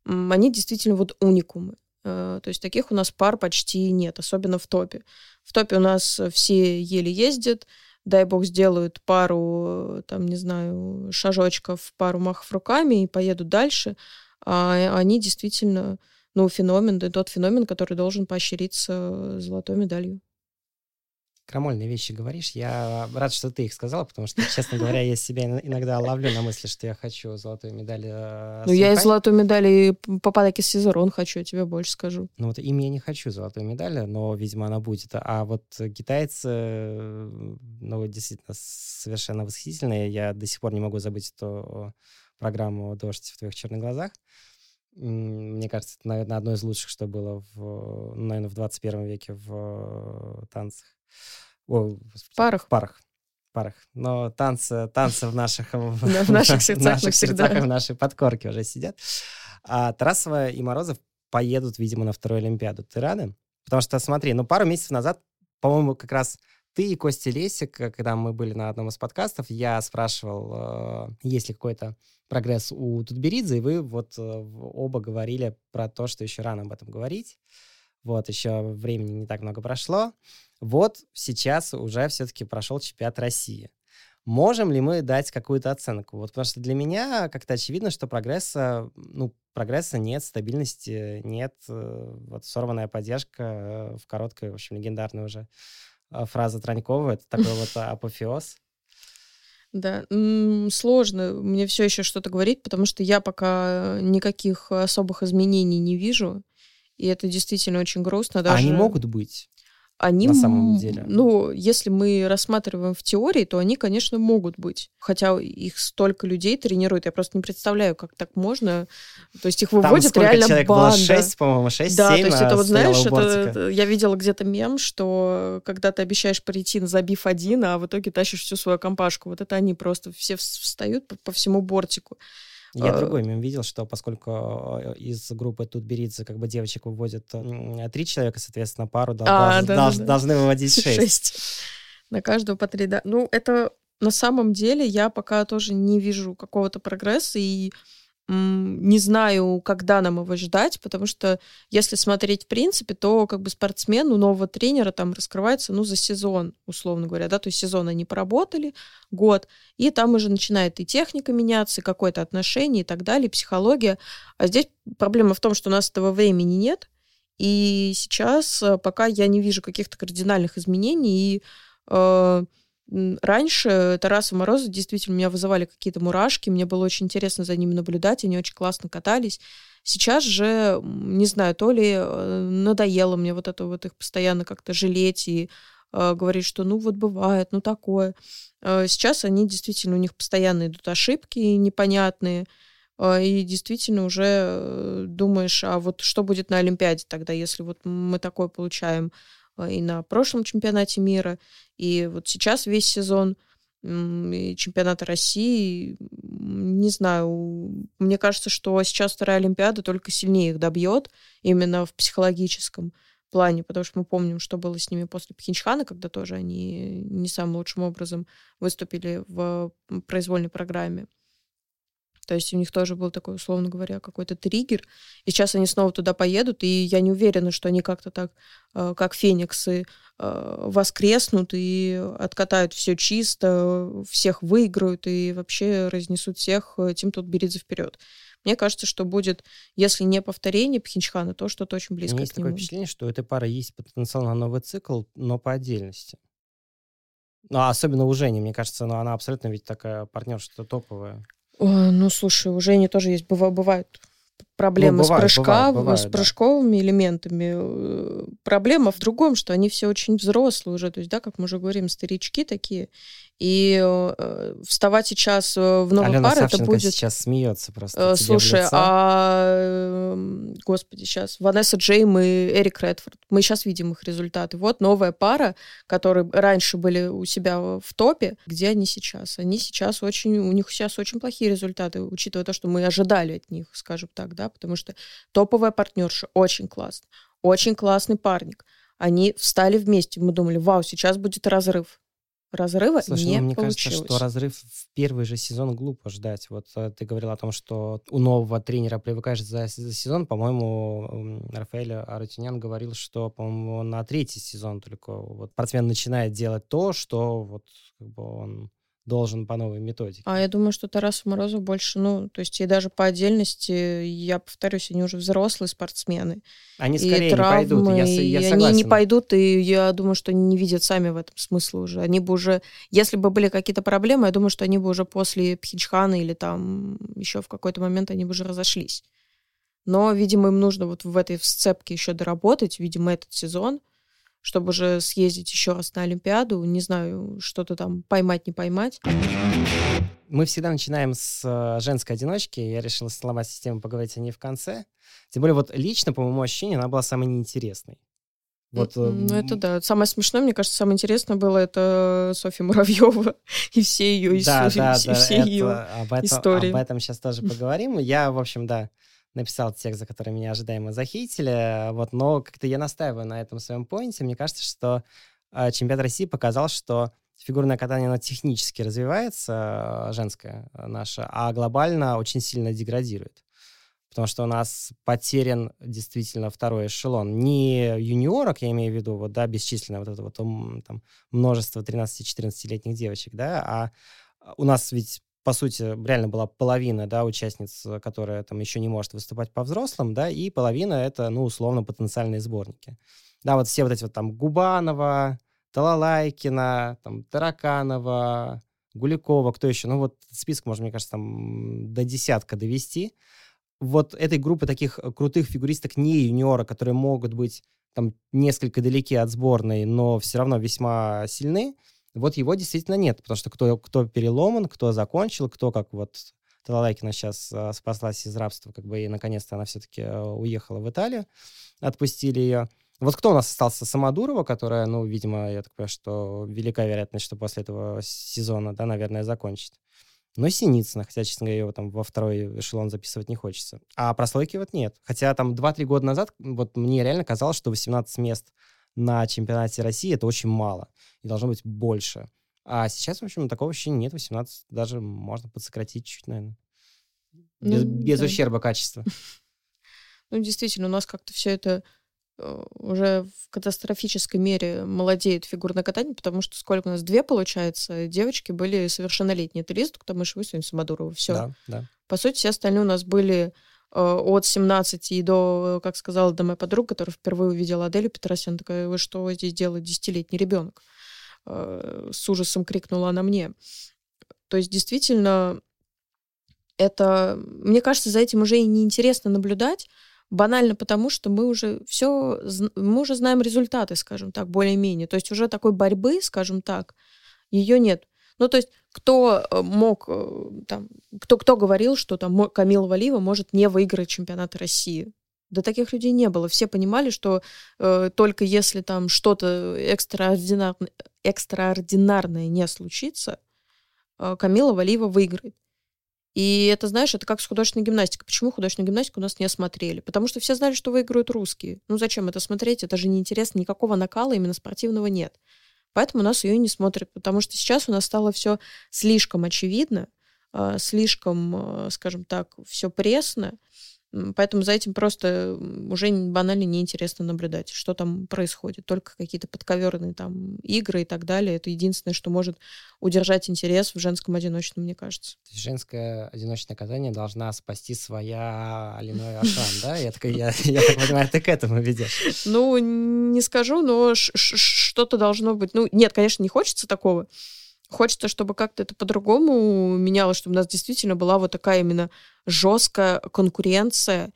Speaker 2: они действительно вот уникумы. То есть таких у нас пар почти нет, особенно в топе. В топе у нас все еле ездят, дай бог сделают пару, там, не знаю, шажочков, пару махов руками и поедут дальше а они действительно, ну, феномен, да, тот феномен, который должен поощриться золотой медалью.
Speaker 1: Крамольные вещи говоришь. Я рад, что ты их сказала, потому что, честно говоря, я себя иногда ловлю на мысли, что я хочу золотую медаль. Э,
Speaker 2: ну, я и золотую медаль и по подарке Сезерон хочу, я тебе больше скажу.
Speaker 1: Ну, вот им я не хочу золотую медаль, но, видимо, она будет. А вот китайцы, ну, действительно, совершенно восхитительные. Я до сих пор не могу забыть эту программу «Дождь в твоих черных глазах». Мне кажется, это, наверное, одно из лучших, что было, в, наверное, в 21 веке в танцах.
Speaker 2: О, в парах.
Speaker 1: В парах. парах. Но танцы, танцы в наших,
Speaker 2: в наших сердцах
Speaker 1: навсегда. в нашей подкорке уже сидят. А Тарасова и Морозов поедут, видимо, на вторую Олимпиаду. Ты рада? Потому что, смотри, ну, пару месяцев назад, по-моему, как раз ты и Костя Лесик, когда мы были на одном из подкастов, я спрашивал, э, есть ли какой-то прогресс у Тутберидзе, и вы вот э, оба говорили про то, что еще рано об этом говорить. Вот, еще времени не так много прошло. Вот сейчас уже все-таки прошел чемпионат России. Можем ли мы дать какую-то оценку? Вот потому что для меня как-то очевидно, что прогресса, ну, прогресса нет, стабильности нет. Э, вот сорванная поддержка в короткой, в общем, легендарной уже а, фраза Транькова. Это такой вот апофеоз.
Speaker 2: Да, сложно мне все еще что-то говорить, потому что я пока никаких особых изменений не вижу, и это действительно очень грустно.
Speaker 1: А
Speaker 2: Даже...
Speaker 1: они могут быть?
Speaker 2: Они,
Speaker 1: на самом деле?
Speaker 2: ну, если мы рассматриваем в теории, то они, конечно, могут быть. Хотя их столько людей тренируют, я просто не представляю, как так можно. То есть их
Speaker 1: Там
Speaker 2: выводят
Speaker 1: сколько
Speaker 2: реально
Speaker 1: человек
Speaker 2: банда.
Speaker 1: было? Шесть, по-моему, шесть,
Speaker 2: Да,
Speaker 1: семь
Speaker 2: то есть это
Speaker 1: а,
Speaker 2: вот, знаешь, это, я видела где-то мем, что когда ты обещаешь прийти, забив один, а в итоге тащишь всю свою компашку. Вот это они просто все вс- встают по, по всему бортику.
Speaker 1: Я
Speaker 2: А,
Speaker 1: другой мем видел, что поскольку э, из группы Тутберидзе как бы девочек выводят три человека, соответственно, пару
Speaker 2: А,
Speaker 1: долж-
Speaker 2: да-да-да.
Speaker 1: долж- должны выводить шесть.
Speaker 2: Шесть. На каждого по три, да. Ну, это на самом деле я пока тоже не вижу какого-то прогресса и не знаю, когда нам его ждать, потому что если смотреть в принципе, то как бы спортсмен у нового тренера там раскрывается, ну, за сезон, условно говоря, да, то есть сезон они поработали, год, и там уже начинает и техника меняться, и какое-то отношение и так далее, и психология. А здесь проблема в том, что у нас этого времени нет, и сейчас э, пока я не вижу каких-то кардинальных изменений, и э, раньше Тараса Мороза действительно меня вызывали какие-то мурашки, мне было очень интересно за ними наблюдать, они очень классно катались. Сейчас же, не знаю, то ли э, надоело мне вот это вот их постоянно как-то жалеть и э, говорить, что ну вот бывает, ну такое. Э, Сейчас они действительно, у них постоянно идут ошибки непонятные, э, и действительно уже э, думаешь, а вот что будет на Олимпиаде тогда, если вот мы такое получаем э, и на прошлом чемпионате мира, и вот сейчас весь сезон чемпионата России, не знаю, мне кажется, что сейчас вторая Олимпиада только сильнее их добьет именно в психологическом плане, потому что мы помним, что было с ними после Пхенчхана, когда тоже они не самым лучшим образом выступили в произвольной программе. То есть у них тоже был такой, условно говоря, какой-то триггер. И сейчас они снова туда поедут, и я не уверена, что они как-то так, э, как фениксы, э, воскреснут и откатают все чисто, всех выиграют и вообще разнесут всех э, Тим Тутберидзе вперед. Мне кажется, что будет, если не повторение Пхенчхана, то что-то очень близко
Speaker 1: есть
Speaker 2: к нему.
Speaker 1: такое впечатление, что у этой пары есть потенциал на новый цикл, но по отдельности. Ну, а особенно у Жени, мне кажется, ну, она абсолютно ведь такая партнерша топовая.
Speaker 2: Ой, ну, слушай, у Жени тоже есть, быва- бывают проблемы
Speaker 1: Ну,
Speaker 2: с,
Speaker 1: бывают,
Speaker 2: прыжка,
Speaker 1: бывают, бывают,
Speaker 2: с
Speaker 1: да.
Speaker 2: прыжковыми элементами. Э, Проблема в другом, что они все очень взрослые уже, то есть, да, как мы уже говорим, старички такие. И э, вставать сейчас э, в новую
Speaker 1: Алена
Speaker 2: пару, это будет...
Speaker 1: сейчас смеется просто
Speaker 2: Э, Слушай, а эм, господи, сейчас Ванесса Джейм и Эрик Редфорд. Мы сейчас видим их результаты. Вот новая пара, которые раньше были у себя в топе. Где они сейчас? Они сейчас очень, у них сейчас очень плохие результаты, учитывая то, что мы ожидали от них, скажем так, да, потому что топовая партнерша очень классно, очень классный парник. Они встали вместе, мы думали, вау, сейчас будет разрыв. Разрыва
Speaker 1: Слушай,
Speaker 2: не
Speaker 1: ну, мне
Speaker 2: получилось.
Speaker 1: кажется, что разрыв в первый же сезон глупо ждать. Вот э, ты говорил о том, что у нового тренера привыкаешь за, за сезон. По-моему, Рафаэль Арутюнян говорил, что, по-моему, на третий сезон только вот спортсмен начинает делать то, что вот как бы он должен по новой методике.
Speaker 2: А я думаю, что Тарасу Морозу больше, ну, то есть и даже по отдельности, я повторюсь, они уже взрослые спортсмены.
Speaker 1: Они
Speaker 2: и
Speaker 1: скорее не пойдут.
Speaker 2: травмы,
Speaker 1: Я, я согласен.
Speaker 2: они не пойдут, и я думаю, что они не видят сами в этом смысла уже. Они бы уже, если бы были какие-то проблемы, я думаю, что они бы уже после Пхенчхана или там еще в какой-то момент они бы уже разошлись. Но, видимо, им нужно вот в этой сцепке еще доработать, видимо, этот сезон, чтобы уже съездить еще раз на Олимпиаду. Не знаю, что-то там поймать, не поймать.
Speaker 1: Мы всегда начинаем с э, женской одиночки. Я решил сломать систему, поговорить о ней в конце. Тем более, вот лично, по моему ощущению, она была самой неинтересной. Вот, э,
Speaker 2: Ну, это да. Самое смешное, мне кажется, самое интересное было это Софья Муравьева и все ее
Speaker 1: Да,
Speaker 2: истории.
Speaker 1: да, да,
Speaker 2: все
Speaker 1: это-
Speaker 2: ее.
Speaker 1: об, этом,
Speaker 2: истории.
Speaker 1: об этом сейчас тоже поговорим. Я, в общем, да, написал текст, за который меня ожидаемо захейтили, вот, но как-то я настаиваю на этом своем поинте. Мне кажется, что э, чемпионат России показал, что фигурное катание, оно технически развивается, э, женское э, наше, а глобально очень сильно деградирует. Потому что у нас потерян действительно второй эшелон. Не юниорок, я имею в виду, вот, да, бесчисленное вот это вот там, множество 13-14-летних девочек, да, а у нас ведь по сути, реально была половина, да, участниц, э, которая там еще не может выступать по взрослым, да, и половина это, ну, условно, потенциальные сборники. Да, вот все вот эти вот там Губанова, Талалайкина, там, Тараканова, Гуликова, кто еще? Ну вот список можно, мне кажется, там до десятка довести. Вот этой группы таких э, крутых фигуристок не юниора, которые могут быть там несколько далеки от сборной, но все равно весьма сильны, вот его действительно нет, потому что кто, кто переломан, кто закончил, кто как вот Талалайкина сейчас а, спаслась из рабства, как бы, и наконец-то она все-таки а, уехала в Италию, отпустили ее. Вот кто у нас остался? Самодурова, которая, ну, видимо, я так понимаю, что велика вероятность, что после этого сезона, да, наверное, закончит. Но Синицына, хотя, честно говоря, его там во второй эшелон записывать не хочется. А прослойки вот нет. Хотя там 2-3 года назад вот мне реально казалось, что 18 мест на чемпионате России это очень мало. И должно быть больше. А сейчас, в общем, такого ощущения нет. 18 даже можно подсократить чуть, наверное. Без, ну, без да. ущерба качества.
Speaker 2: Ну, действительно, у нас как-то все это э, уже в катастрофической мере молодеет фигурное катание, потому что сколько у нас? Две, получается, девочки были совершеннолетние. Это Лиза Туктамышева и Самодурова. Все.
Speaker 1: Да, да.
Speaker 2: По сути, все остальные у нас были от 17 и до, как сказала до моя подруга, которая впервые увидела Аделю Петросян, такая, вы что здесь делает десятилетний ребенок? Э, с ужасом крикнула она мне. То есть действительно это, мне кажется, за этим уже и неинтересно наблюдать, банально потому, что мы уже все, мы уже знаем результаты, скажем так, более-менее. То есть уже такой борьбы, скажем так, ее нет. Ну, то есть кто э, мог, э, там, кто, кто говорил, что там Камила Валиева может не выиграть чемпионат России? Да таких людей не было. Все понимали, что э, только если там что-то экстраординарное, экстраординарное не случится, э, Камила Валиева выиграет. И это, знаешь, это как с художественной гимнастикой. Почему художественную гимнастику у нас не смотрели? Потому что все знали, что выиграют русские. Ну зачем это смотреть? Это же неинтересно. Никакого накала именно спортивного нет. Поэтому нас ее не смотрят. Потому что сейчас у нас стало все слишком очевидно, э, слишком, э, скажем так, все пресно. Поэтому за этим просто уже банально неинтересно наблюдать, что там происходит. Только какие-то подковерные там игры и так далее. Это единственное, что может удержать интерес в женском одиночном, мне кажется.
Speaker 1: То есть женское одиночное катание должна спасти своя Алиной Ашан, да? Я, так, я, я так понимаю, ты к этому ведешь.
Speaker 2: Ну, не скажу, но что-то должно быть. Ну, нет, конечно, не хочется такого. Хочется, чтобы как-то это по-другому менялось, чтобы у нас действительно была вот такая именно жесткая конкуренция.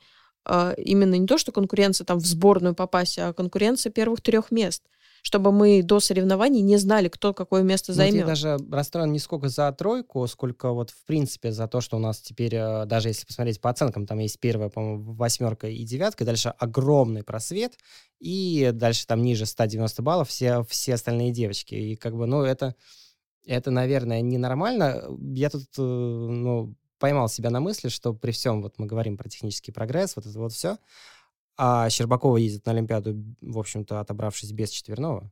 Speaker 2: А, именно не то, что конкуренция там в сборную попасть, а конкуренция первых трех мест чтобы мы до соревнований не знали, кто какое место займет.
Speaker 1: Ну, я даже расстроен не сколько за тройку, сколько вот в принципе за то, что у нас теперь, э, даже если посмотреть по оценкам, там есть первая, по-моему, восьмерка и девятка, и дальше огромный просвет, и дальше там ниже 190 баллов все, все остальные девочки. И как бы, ну, это это, наверное, ненормально. Я тут, э, ну, поймал себя на мысли, что при всем, вот мы говорим про технический прогресс, вот это вот все, а Щербакова ездит на Олимпиаду, в общем-то, отобравшись без четверного.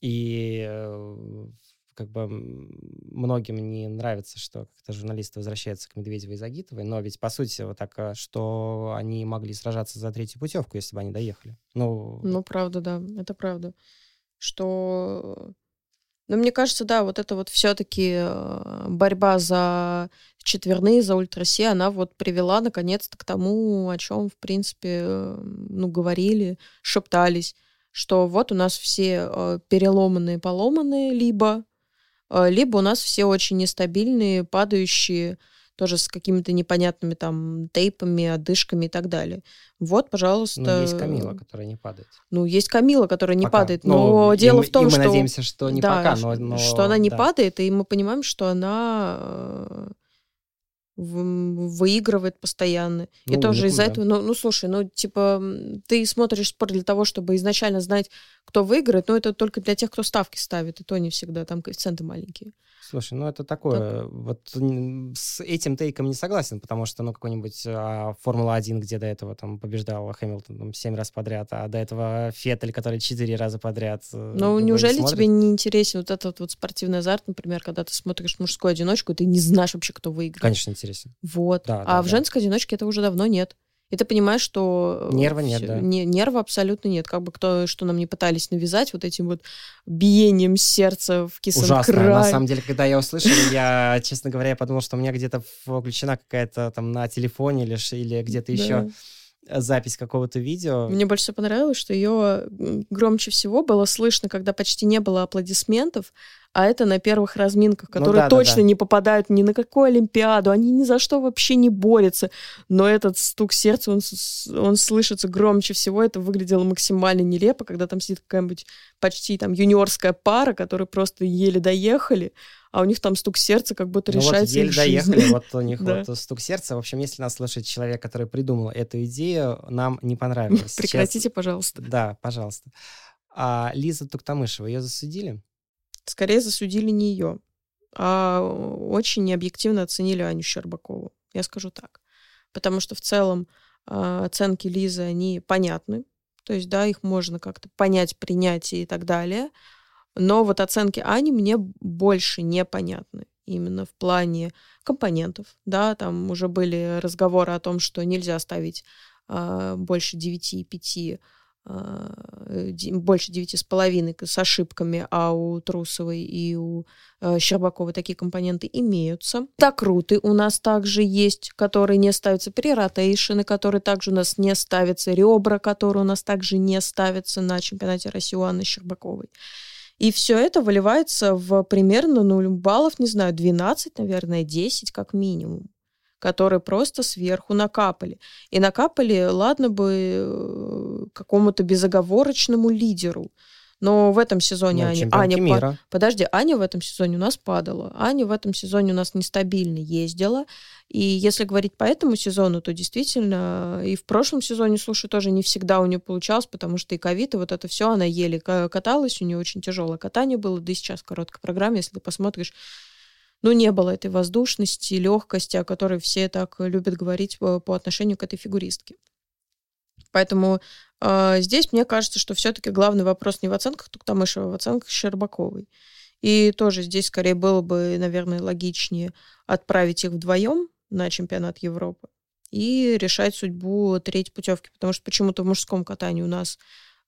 Speaker 1: И э, как бы многим не нравится, что как-то журналисты возвращаются к Медведевой и Загитовой, но ведь по сути вот так, э, что они могли сражаться за третью путевку, если бы они доехали.
Speaker 2: Ну, ну правда, да, это правда. Что но мне кажется, да, вот это вот все-таки э, борьба за четверные, за ультраси, она вот привела наконец-то к тому, о чем, в принципе, э, ну, говорили, шептались, что вот у нас все э, переломанные, поломанные, либо, либо у нас все очень нестабильные, падающие, тоже с какими-то непонятными там тейпами, одышками и так далее. Вот, пожалуйста. Ну,
Speaker 1: есть Камила, которая не падает.
Speaker 2: Ну, есть Камила, которая не пока. падает, но ну, дело
Speaker 1: и,
Speaker 2: в том,
Speaker 1: и
Speaker 2: что...
Speaker 1: мы надеемся, что не да, пока, но,
Speaker 2: но... Что она не да. падает, и мы понимаем, что она э, выигрывает постоянно. Ну, и тоже из-за да. этого, ну, ну, слушай, ну, типа, ты смотришь спорт для того, чтобы изначально знать, кто выиграет, но это только для тех, кто ставки ставит, и то не всегда, там коэффициенты маленькие.
Speaker 1: Слушай, ну это такое, так. вот с этим тейком не согласен, потому что, ну, какой-нибудь а, Формула-1, где до этого там побеждал Хэмилтон там, 7 раз подряд, а до этого Феттель, который 4 раза подряд.
Speaker 2: Э, ну, неужели смотрит? тебе не интересен вот этот вот спортивный азарт, например, когда ты смотришь мужскую одиночку, и ты не знаешь вообще, кто выиграет?
Speaker 1: Конечно, интересен.
Speaker 2: Вот. Да, а да, в да. женской одиночке это уже давно нет. И ты понимаешь, что...
Speaker 1: Э, нерва нет, да.
Speaker 2: Не, нерва абсолютно нет. Как бы кто, что нам не пытались навязать вот этим вот биением сердца в кисан Ужасно. Край.
Speaker 1: На самом деле, когда я услышал, я, честно говоря, я подумал, что у меня где-то включена какая-то там на телефоне или, или где-то еще запись какого-то видео.
Speaker 2: Мне больше всего понравилось, что ее громче всего было слышно, когда почти не было аплодисментов, а это на первых разминках, ну которые ну, да, точно да, да. не попадают ни на какую Олимпиаду, они ни за что вообще не борются. Но этот стук сердца, он, он слышится громче всего, это выглядело максимально нелепо, когда там сидит какая-нибудь почти там юниорская пара, которые просто еле доехали, а у них там стук сердца как будто ну решается
Speaker 1: вот еле доехали, вот у них вот стук сердца. В общем, если нас слушает человек, который придумал эту идею, нам не понравилось.
Speaker 2: Прекратите, пожалуйста.
Speaker 1: Да, пожалуйста. А Лиза Туктамышева, ее засудили?
Speaker 2: Скорее засудили не ее, а очень необъективно оценили Аню Щербакову. Я скажу так. Потому что в целом а, оценки Лизы, они понятны. То есть, да, их можно как-то понять, принять и так далее. Но вот оценки Ани мне больше непонятны именно в плане компонентов. Да, там уже были разговоры о том, что нельзя ставить э, больше 9,5 э, больше девяти с половиной с ошибками, а у Трусовой и у э, Щербаковой такие компоненты имеются. Такруты у нас также есть, которые не ставятся, преротейшены, которые также у нас не ставятся, ребра, которые у нас также не ставятся на чемпионате России у Анны Щербаковой. И все это выливается в примерно, ну, баллов, не знаю, 12, наверное, 10 как минимум которые просто сверху накапали. И накапали, ладно бы, э, какому-то безоговорочному лидеру. Но в этом сезоне
Speaker 1: ну,
Speaker 2: Аня...
Speaker 1: Аня мира. По...
Speaker 2: Подожди, Аня в этом сезоне у нас падала. Аня в этом сезоне у нас нестабильно ездила. И если говорить по этому сезону, то действительно и в прошлом сезоне, слушай, тоже не всегда у нее получалось, потому что и ковид, и вот это все, она еле каталась, у нее очень тяжелое катание было, да и сейчас в короткой программе, если ты посмотришь, ну, не было этой воздушности, легкости, о которой все так любят говорить по, по отношению к этой фигуристке. Поэтому э, здесь мне кажется, что все-таки главный вопрос не в оценках Туктамышева, а в оценках Щербаковой. И тоже здесь скорее было бы, наверное, логичнее отправить их вдвоем на чемпионат Европы и решать судьбу третьей путевки, потому что почему-то в мужском катании у нас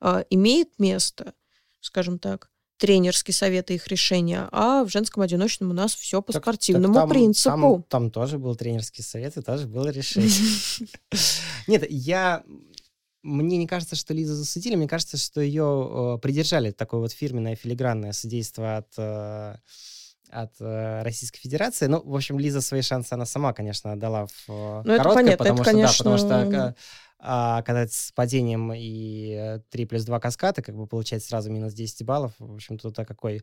Speaker 2: э, имеет место, скажем так, тренерский совет и их решения, а в женском одиночном у нас все по так, спортивному
Speaker 1: так там,
Speaker 2: принципу.
Speaker 1: Там, там тоже был тренерский совет и тоже было решение. Нет, я мне не кажется, что Лизу засудили, мне кажется, что ее э, придержали такое вот фирменное филигранное судейство от, э, от э, Российской Федерации. Ну, в общем, Лиза свои шансы она сама, конечно, дала в э, ну, короткое, понятно, потому это, что, конечно... да, потому что а, когда с падением и 3 плюс 2 каскада, как бы получается сразу минус 10 баллов. В общем, тут о какой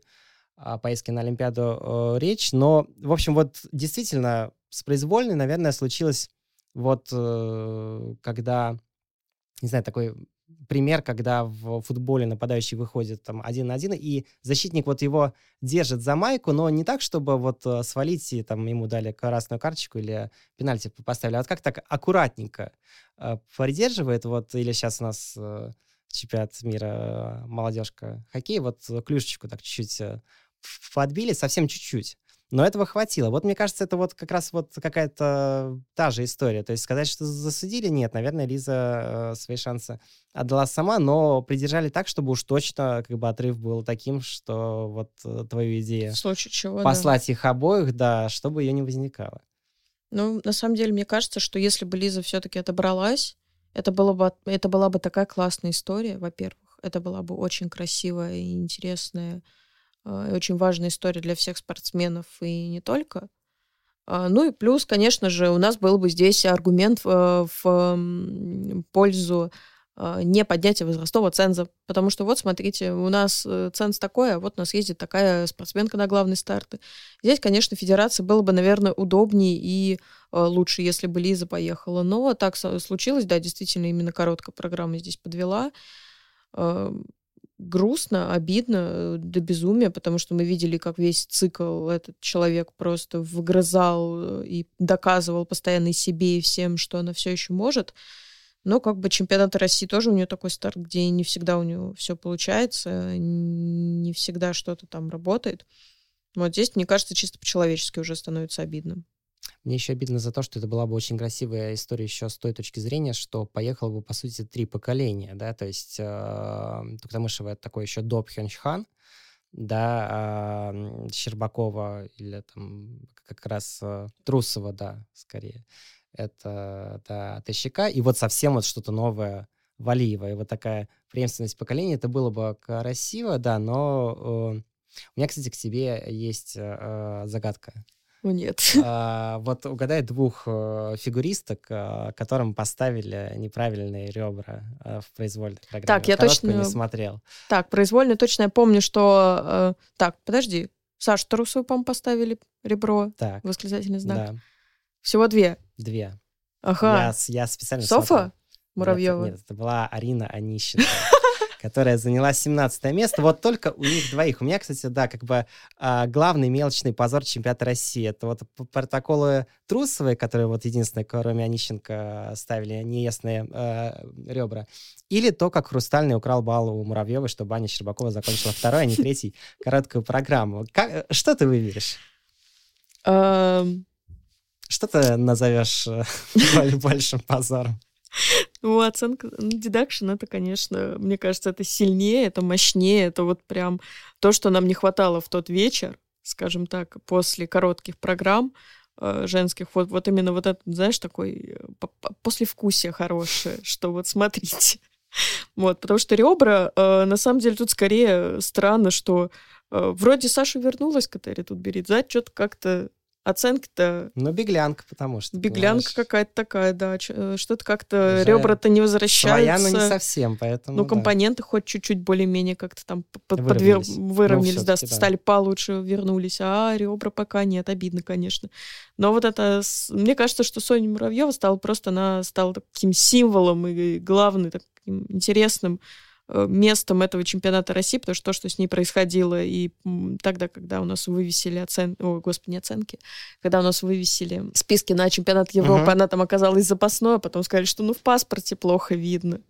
Speaker 1: а, поездке на Олимпиаду э, речь. Но, в общем, вот действительно с произвольной, наверное, случилось вот э, когда не знаю, такой пример, когда в футболе нападающий выходит там один на один, и защитник вот его держит за майку, но не так, чтобы вот э, свалить, и там ему дали красную карточку или пенальти поставили, а вот как так аккуратненько э, придерживает, вот, или сейчас у нас э, чемпионат мира молодежка хоккей, вот клюшечку так чуть-чуть подбили, совсем чуть-чуть. Но этого хватило. Вот мне кажется, это вот как раз вот какая-то та же история. То есть сказать, что засудили, нет. Наверное, Лиза э, свои шансы отдала сама, но придержали так, чтобы уж точно как бы отрыв был таким, что вот э, твою идею
Speaker 2: В случае чего,
Speaker 1: послать да. их обоих, да, чтобы ее не возникало.
Speaker 2: Ну, на самом деле, мне кажется, что если бы Лиза все-таки отобралась, это, было бы, это была бы такая классная история, во-первых. Это была бы очень красивая и интересная очень важная история для всех спортсменов и не только. А, ну и плюс, конечно же, у нас был бы здесь аргумент в, в пользу а, не поднятия возрастного ценза. Потому что вот, смотрите, у нас э, ценз такой, а вот у нас ездит такая спортсменка на главные старты. Здесь, конечно, федерации было бы, наверное, удобнее и лучше, если бы Лиза поехала. Но так случилось, да, действительно, именно короткая программа здесь подвела грустно, обидно э, до безумия, потому что мы видели, как весь цикл этот человек просто выгрызал э, и доказывал постоянно и себе, и всем, что она все еще может. Но как бы чемпионат России тоже у нее такой старт, где не всегда у нее все получается, не всегда что-то там работает. Вот здесь, мне кажется, чисто по-человечески уже становится обидным.
Speaker 1: Мне еще обидно за то, что это была бы очень красивая история еще с той точки зрения, что поехало бы, по сути, три поколения, да, то есть э, Туктамышева это такой еще доп Хёнчхан, да, э, Щербакова или там как раз э, Трусова, да, скорее. это да, Тащика, и вот совсем вот что-то новое Валиева. И вот такая преемственность поколения, это было бы красиво, да, но э, у меня, кстати, к тебе есть загадка.
Speaker 2: О, нет.
Speaker 1: А, вот угадай двух э, фигуристок, э, которым поставили неправильные ребра э, в произвольной программе.
Speaker 2: Так, я
Speaker 1: Короткую
Speaker 2: точно...
Speaker 1: не смотрел.
Speaker 2: Так, произвольно точно я помню, что... Так, подожди. Саша Трусову, по-моему, поставили ребро.
Speaker 1: Так,
Speaker 2: Восклицательный знак.
Speaker 1: да,
Speaker 2: Всего две.
Speaker 1: две.
Speaker 2: Ага.
Speaker 1: Я, я специально
Speaker 2: Софа
Speaker 1: смотрел.
Speaker 2: Муравьева.
Speaker 1: Нет, нет, это была Арина Онищенко, которая заняла 17 место. Вот только у них двоих. У меня, кстати, да, как бы а, главный мелочный позор чемпионата России. Это вот протоколы Трусовой, которые вот единственные, кроме Онищенко, ставили неясные э, ребра. Или то, как Хрустальный украл балл у Муравьевой, чтобы Аня Щербакова закончила второй, а не третий короткую программу. Как- что ты выберешь?
Speaker 2: Эм,
Speaker 1: Что ты назовешь э, боль- большим позором?
Speaker 2: Ну, оценка, ну, дедакшн, это, конечно, мне кажется, это сильнее, это мощнее, это вот прям то, что нам не хватало в тот вечер, скажем так, после коротких программ э, женских, вот, вот именно вот это, знаешь, такой э, по- по- послевкусие хорошее, что вот смотрите. Вот, потому что ребра, э, на самом деле, тут скорее странно, что э, вроде Саша вернулась, Катери тут берет, за что-то как-то оценки-то
Speaker 1: Ну, беглянка, потому что.
Speaker 2: Беглянка
Speaker 1: понимаешь,
Speaker 2: какая-то такая, да. э, Что-то как-то
Speaker 1: Уже
Speaker 2: ребра-то не
Speaker 1: Своя,
Speaker 2: возвращаются.
Speaker 1: но не совсем, поэтому...
Speaker 2: ну,
Speaker 1: да.
Speaker 2: компоненты хоть чуть-чуть более-менее как-то там
Speaker 1: Выровнялись.
Speaker 2: подвер-
Speaker 1: Ну,
Speaker 2: выровнялись, да,
Speaker 1: всё-таки да.
Speaker 2: стали получше, вернулись. А ребра пока нет, обидно, конечно. Но вот это... Мне кажется, что Соня Муравьева стала просто, она стала таким символом и главным таким интересным местом этого чемпионата России, потому что то, что с ней происходило, и тогда, когда у нас вывесили оценки, ой, господи, не оценки, когда у нас вывесили списки на чемпионат Европы,
Speaker 1: Мгм.
Speaker 2: она там оказалась запасной, а потом сказали, что ну в паспорте плохо видно.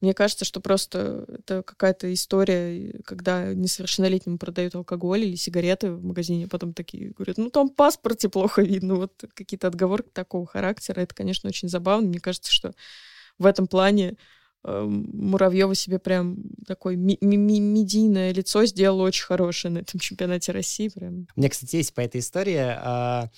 Speaker 2: Мне кажется, что просто это какая-то история, когда несовершеннолетним продают алкоголь или сигареты в магазине, а потом такие говорят, ну там в паспорте плохо видно, вот какие-то отговорки такого характера. Это, конечно, очень забавно. Мне кажется, что в этом плане Муравьева себе прям такое ми- ми- медийное лицо сделала очень хорошее на этом чемпионате России. Прям.
Speaker 1: У меня, кстати, есть по этой истории а,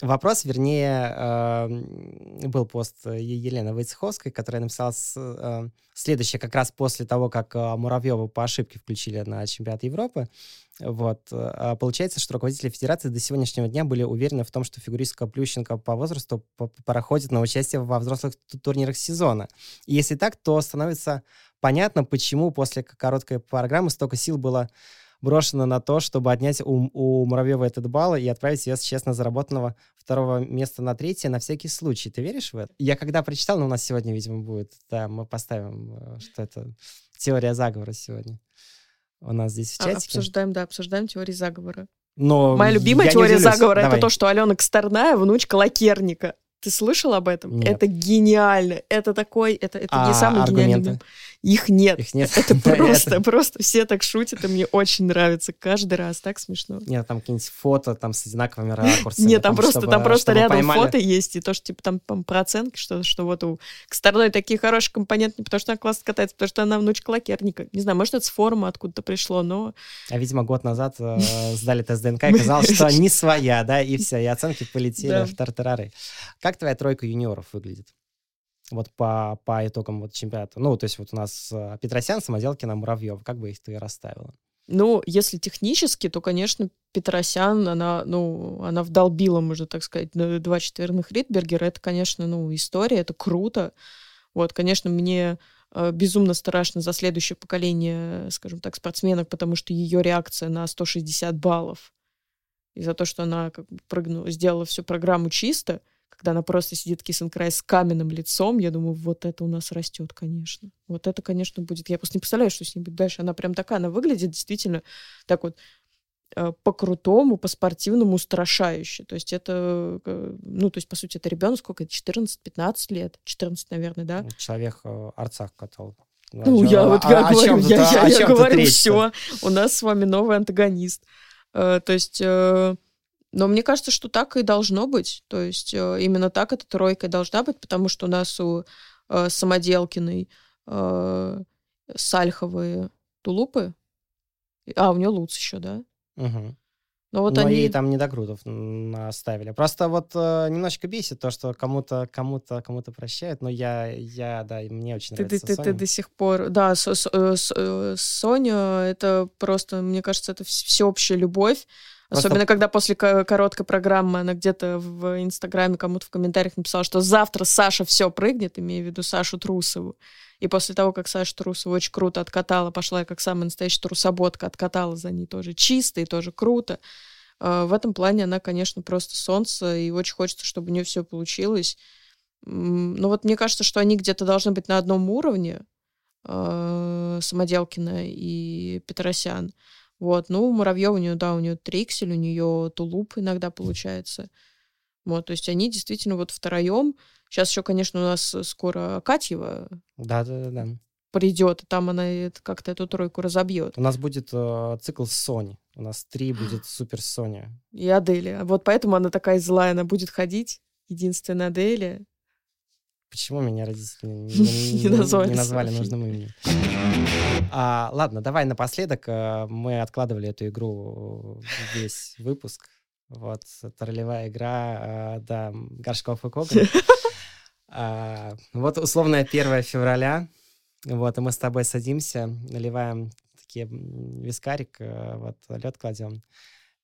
Speaker 1: вопрос, вернее, а, м, был пост Е- Елены Войцеховской, которая написала а, следующее как раз после того, как а, Муравьева по ошибке включили на чемпионат Европы. Вот. а, Получается, что руководители федерации до сегодняшнего дня были уверены в том, что фигуристка Плющенко по возрасту проходит на участие во взрослых ту- турнирах сезона. И если так, то становится понятно, почему после короткой программы столько сил было брошено на то, чтобы отнять у, у Муравьева этот балл и отправить ее с честно заработанного второго места на третье на всякий случай. Ты веришь в это? Я когда прочитал, но у нас сегодня, видимо, будет, да, мы поставим, э, что это теория заговора сегодня. У нас здесь в
Speaker 2: А,
Speaker 1: чатике.
Speaker 2: Обсуждаем, да, обсуждаем теории заговора.
Speaker 1: Но
Speaker 2: Моя любимая
Speaker 1: я не
Speaker 2: теория заговора
Speaker 1: Давай.
Speaker 2: это то, что Алена Косторная внучка Лакерника. Ты слышал об этом?
Speaker 1: Нет.
Speaker 2: Это гениально. Это такой, это, это не
Speaker 1: А
Speaker 2: самый гениальный
Speaker 1: аргументы?
Speaker 2: мем. Их нет.
Speaker 1: Их нет.
Speaker 2: Это просто, просто все так шутят, и мне очень нравится каждый раз. Так смешно.
Speaker 1: Нет, там какие-нибудь фото там с одинаковыми ракурсами.
Speaker 2: Нет, там просто, там просто рядом фото есть, и то, что типа там, там про оценки, что, что вот у Косторной такие хорошие компоненты, не потому что она классно катается, потому что она внучка лакерника. Не знаю, может, это с форума откуда-то пришло, но
Speaker 1: А, видимо, год назад э, сдали тест ДНК, и оказалось, что не своя, да, и все, и оценки полетели в тартарары. Как твоя тройка юниоров выглядит? Вот по, по итогам вот чемпионата. Ну, то есть вот у нас э, Петросян, Самоделкина, Муравьев. Как бы их ты расставила?
Speaker 2: Ну, если технически, то, конечно, Петросян, она, ну, она вдолбила, можно так сказать, два четверных Ридбергера. Это, конечно, ну, история, это круто. Вот, конечно, мне э, безумно страшно за следующее поколение, скажем так, спортсменок, потому что ее реакция на 160 баллов и за то, что она как бы прыгнула, сделала всю программу чисто, когда она просто сидит кисенкрай с каменным лицом, я думаю, вот это у нас растет, конечно. Вот это, конечно, будет. Я просто не представляю, что с ней будет дальше. Она прям такая, она выглядит действительно так вот э, по-крутому, по-спортивному устрашающе. То есть это, э, ну, то есть, по сути, это ребенок, сколько, 14-15 лет? 14, наверное, да?
Speaker 1: Человек э, Арцах катал.
Speaker 2: Ну,
Speaker 1: А
Speaker 2: я вот
Speaker 1: а-
Speaker 2: я
Speaker 1: о
Speaker 2: говорю, я, говорю, все, у нас с вами новый антагонист. То есть, но мне кажется, что так и должно быть. То есть э, именно так эта тройка и должна быть, потому что у нас у э, Самоделкиной э, Сальховые тулупы, а у нее Луц еще, да?
Speaker 1: Мгм. Но, вот Но они... ей там недокрутов оставили. Просто вот э, немножечко бесит то, что кому-то кому-то кому-то прощают, но я, я да, мне очень
Speaker 2: ты,
Speaker 1: нравится
Speaker 2: ты,
Speaker 1: Соня.
Speaker 2: Ты, ты до сих пор... Да, с, с, э, с, э, Соня, это просто, мне кажется, это всеобщая любовь. Особенно, когда после короткой программы она где-то в Инстаграме кому-то в комментариях написала, что завтра Саша все прыгнет, имея в виду Сашу Трусову. И после того, как Саша Трусова очень круто откатала, пошла как самая настоящая трусоботка, откатала за ней тоже чисто и тоже круто. А, в этом плане она, конечно, просто солнце, и очень хочется, чтобы у нее все получилось. Но вот мне кажется, что они где-то должны быть на одном уровне, а, Самоделкина и Петросян. Вот, ну, Муравьева у нее, да, у нее триксель, у нее тулуп иногда получается. Вот, то есть они действительно вот втроем, Сейчас еще, конечно, у нас скоро Катьева
Speaker 1: да, да, да.
Speaker 2: придет, и там она как-то эту тройку разобьет.
Speaker 1: У нас будет э, цикл Sony. У нас три будет Супер Соня.
Speaker 2: И Адели. Вот поэтому она такая злая, она будет ходить. Единственная Адели.
Speaker 1: Почему меня родители не, не, назвали, не назвали нужным именем? А, ладно, давай напоследок. Э, мы откладывали эту игру весь выпуск. Вот, это ролевая игра, э, да, Горшков и Коган. А, вот условная 1 февраля, вот, и мы с тобой садимся, наливаем такие вискарик, э, вот, лед кладем.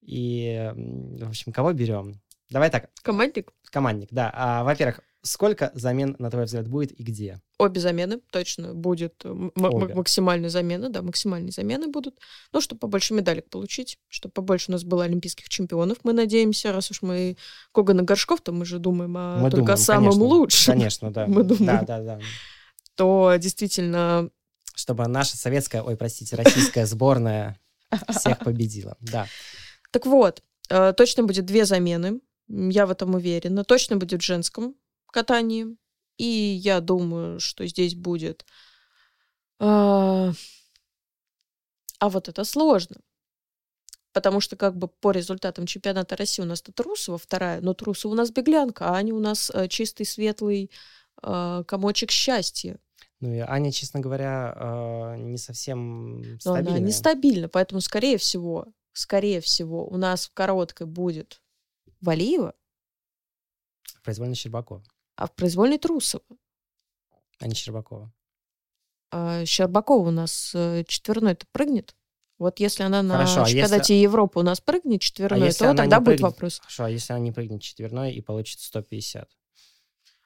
Speaker 1: И, в общем, кого берем? Давай так.
Speaker 2: Командник?
Speaker 1: Командник, да. А, во-первых, Сколько замен, на твой взгляд, будет и где?
Speaker 2: Обе замены точно будет максимальные замены, да, максимальные замены будут. Ну, чтобы побольше медалек получить, чтобы побольше у нас было олимпийских чемпионов, мы надеемся, раз уж мы Коган и Горшков, то мы же думаем о мы только думаем, самом конечно, лучшем.
Speaker 1: Конечно, да.
Speaker 2: мы думаем.
Speaker 1: Да, да, да.
Speaker 2: То действительно...
Speaker 1: Чтобы наша советская, ой, простите, российская сборная всех победила, да.
Speaker 2: Так вот, э, точно будет две замены, я в этом уверена. Точно будет в женском катании. И я думаю, что здесь будет... А, а вот это сложно. Потому что как бы по результатам чемпионата России у нас то Трусова вторая, но Трусова у нас беглянка, а Аня у нас э, чистый, светлый э, комочек счастья.
Speaker 1: Ну и Аня, честно говоря, э, не совсем стабильная. Но
Speaker 2: она нестабильна, поэтому, скорее всего, скорее всего, у нас в короткой будет Валиева.
Speaker 1: Произвольно Щербакова
Speaker 2: а в произвольной Трусова.
Speaker 1: А не Щербакова.
Speaker 2: А Щербакова у нас э, четверной-то прыгнет. Вот если она на Хорошо, а чемпионате если... Европы у нас прыгнет четверной, а то тогда будет вопрос.
Speaker 1: Хорошо, а если она не прыгнет четверной и получит 150?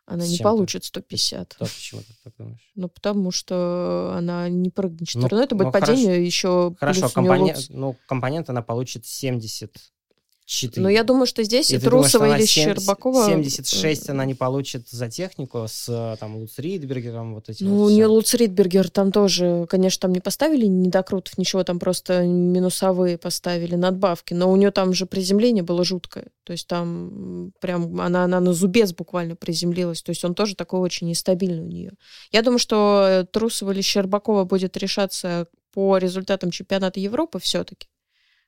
Speaker 2: Она С не получит 150.
Speaker 1: Да, почему ты так думаешь?
Speaker 2: Ну, потому что она не прыгнет четверной, ну, это будет ну, падение хорошо, еще
Speaker 1: Хорошо, компонент, ну, компонент она получит 70 4.
Speaker 2: Но я думаю, что здесь и, и Трусова думаешь, или 7, Щербакова...
Speaker 1: 76 она не получит за технику с там Луц Ридбергером, вот этим
Speaker 2: Ну,
Speaker 1: вот
Speaker 2: не Луц Ридбергер, там тоже, конечно, там не поставили недокрутов, ничего, там просто минусовые поставили надбавки, но у нее там же приземление было жуткое. То есть там прям она, она на зубец буквально приземлилась. То есть он тоже такой очень нестабильный у нее. Я думаю, что Трусова или Щербакова будет решаться по результатам чемпионата Европы все-таки.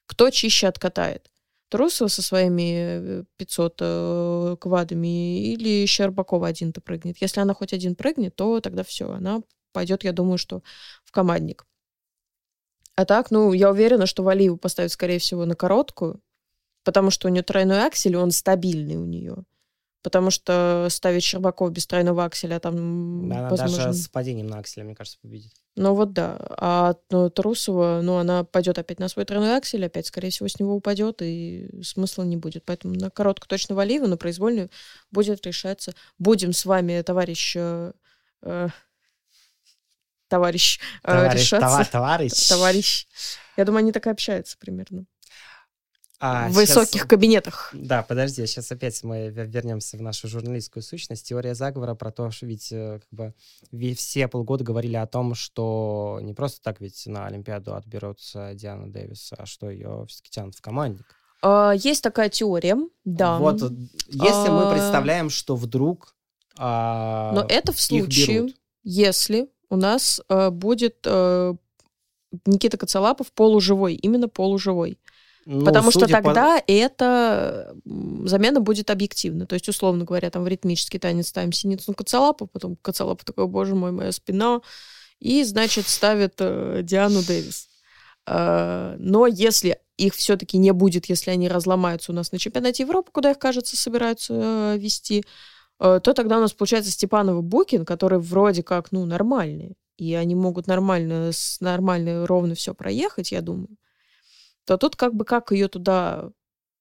Speaker 2: Кто чище откатает. Трусова со своими 500 э, э, квадами или Щербакова один-то прыгнет. Если она хоть один прыгнет, то тогда все, она пойдет, я думаю, что в командник. А так, ну, я уверена, что Валиеву поставят, скорее всего, на короткую, потому что у нее тройной аксель, он стабильный у нее потому что ставить Щербаков без тройного акселя там...
Speaker 1: Да, она возможно... даже с падением на акселе, мне кажется, победит.
Speaker 2: Ну вот да. А ну, Трусова, ну, она пойдет опять на свой тройной аксель, опять, скорее всего, с него упадет, и смысла не будет. Поэтому на короткую точно Валиева, на произвольную будет решаться. Будем с вами, товарищ... Э, э товарищ,
Speaker 1: э, товарищ решаться. Товарищ.
Speaker 2: Товарищ. Я думаю, они так и общаются примерно. А, в высоких сейчас, кабинетах.
Speaker 1: Да, подожди, сейчас опять мы вернемся в нашу журналистскую сущность. Теория заговора про то, что ведь э, как бы все полгода говорили о том, что не просто так ведь на Олимпиаду отберутся Диана Дэвис, а что ее все-таки тянут в командник.
Speaker 2: А, есть такая теория, да.
Speaker 1: Вот, если а... мы представляем, что вдруг а,
Speaker 2: Но это в случае, если у нас а, будет а, Никита Коцалапов полуживой, именно полуживой. Ну, Потому что тогда по... эта замена будет объективна. То есть, условно говоря, там в ритмический танец ставим синицу Коцалапу, потом Коцалапу такой, боже мой, моя спина, и, значит, ставит э, Диану Дэвис. Э, но если их все-таки не будет, если они разломаются у нас на чемпионате Европы, куда их, кажется, собираются э, вести, э, то тогда у нас получается Степанов и Букин, которые вроде как, ну, нормальные, и они могут нормально, с нормально, ровно все проехать, я думаю, то тут как бы как ее туда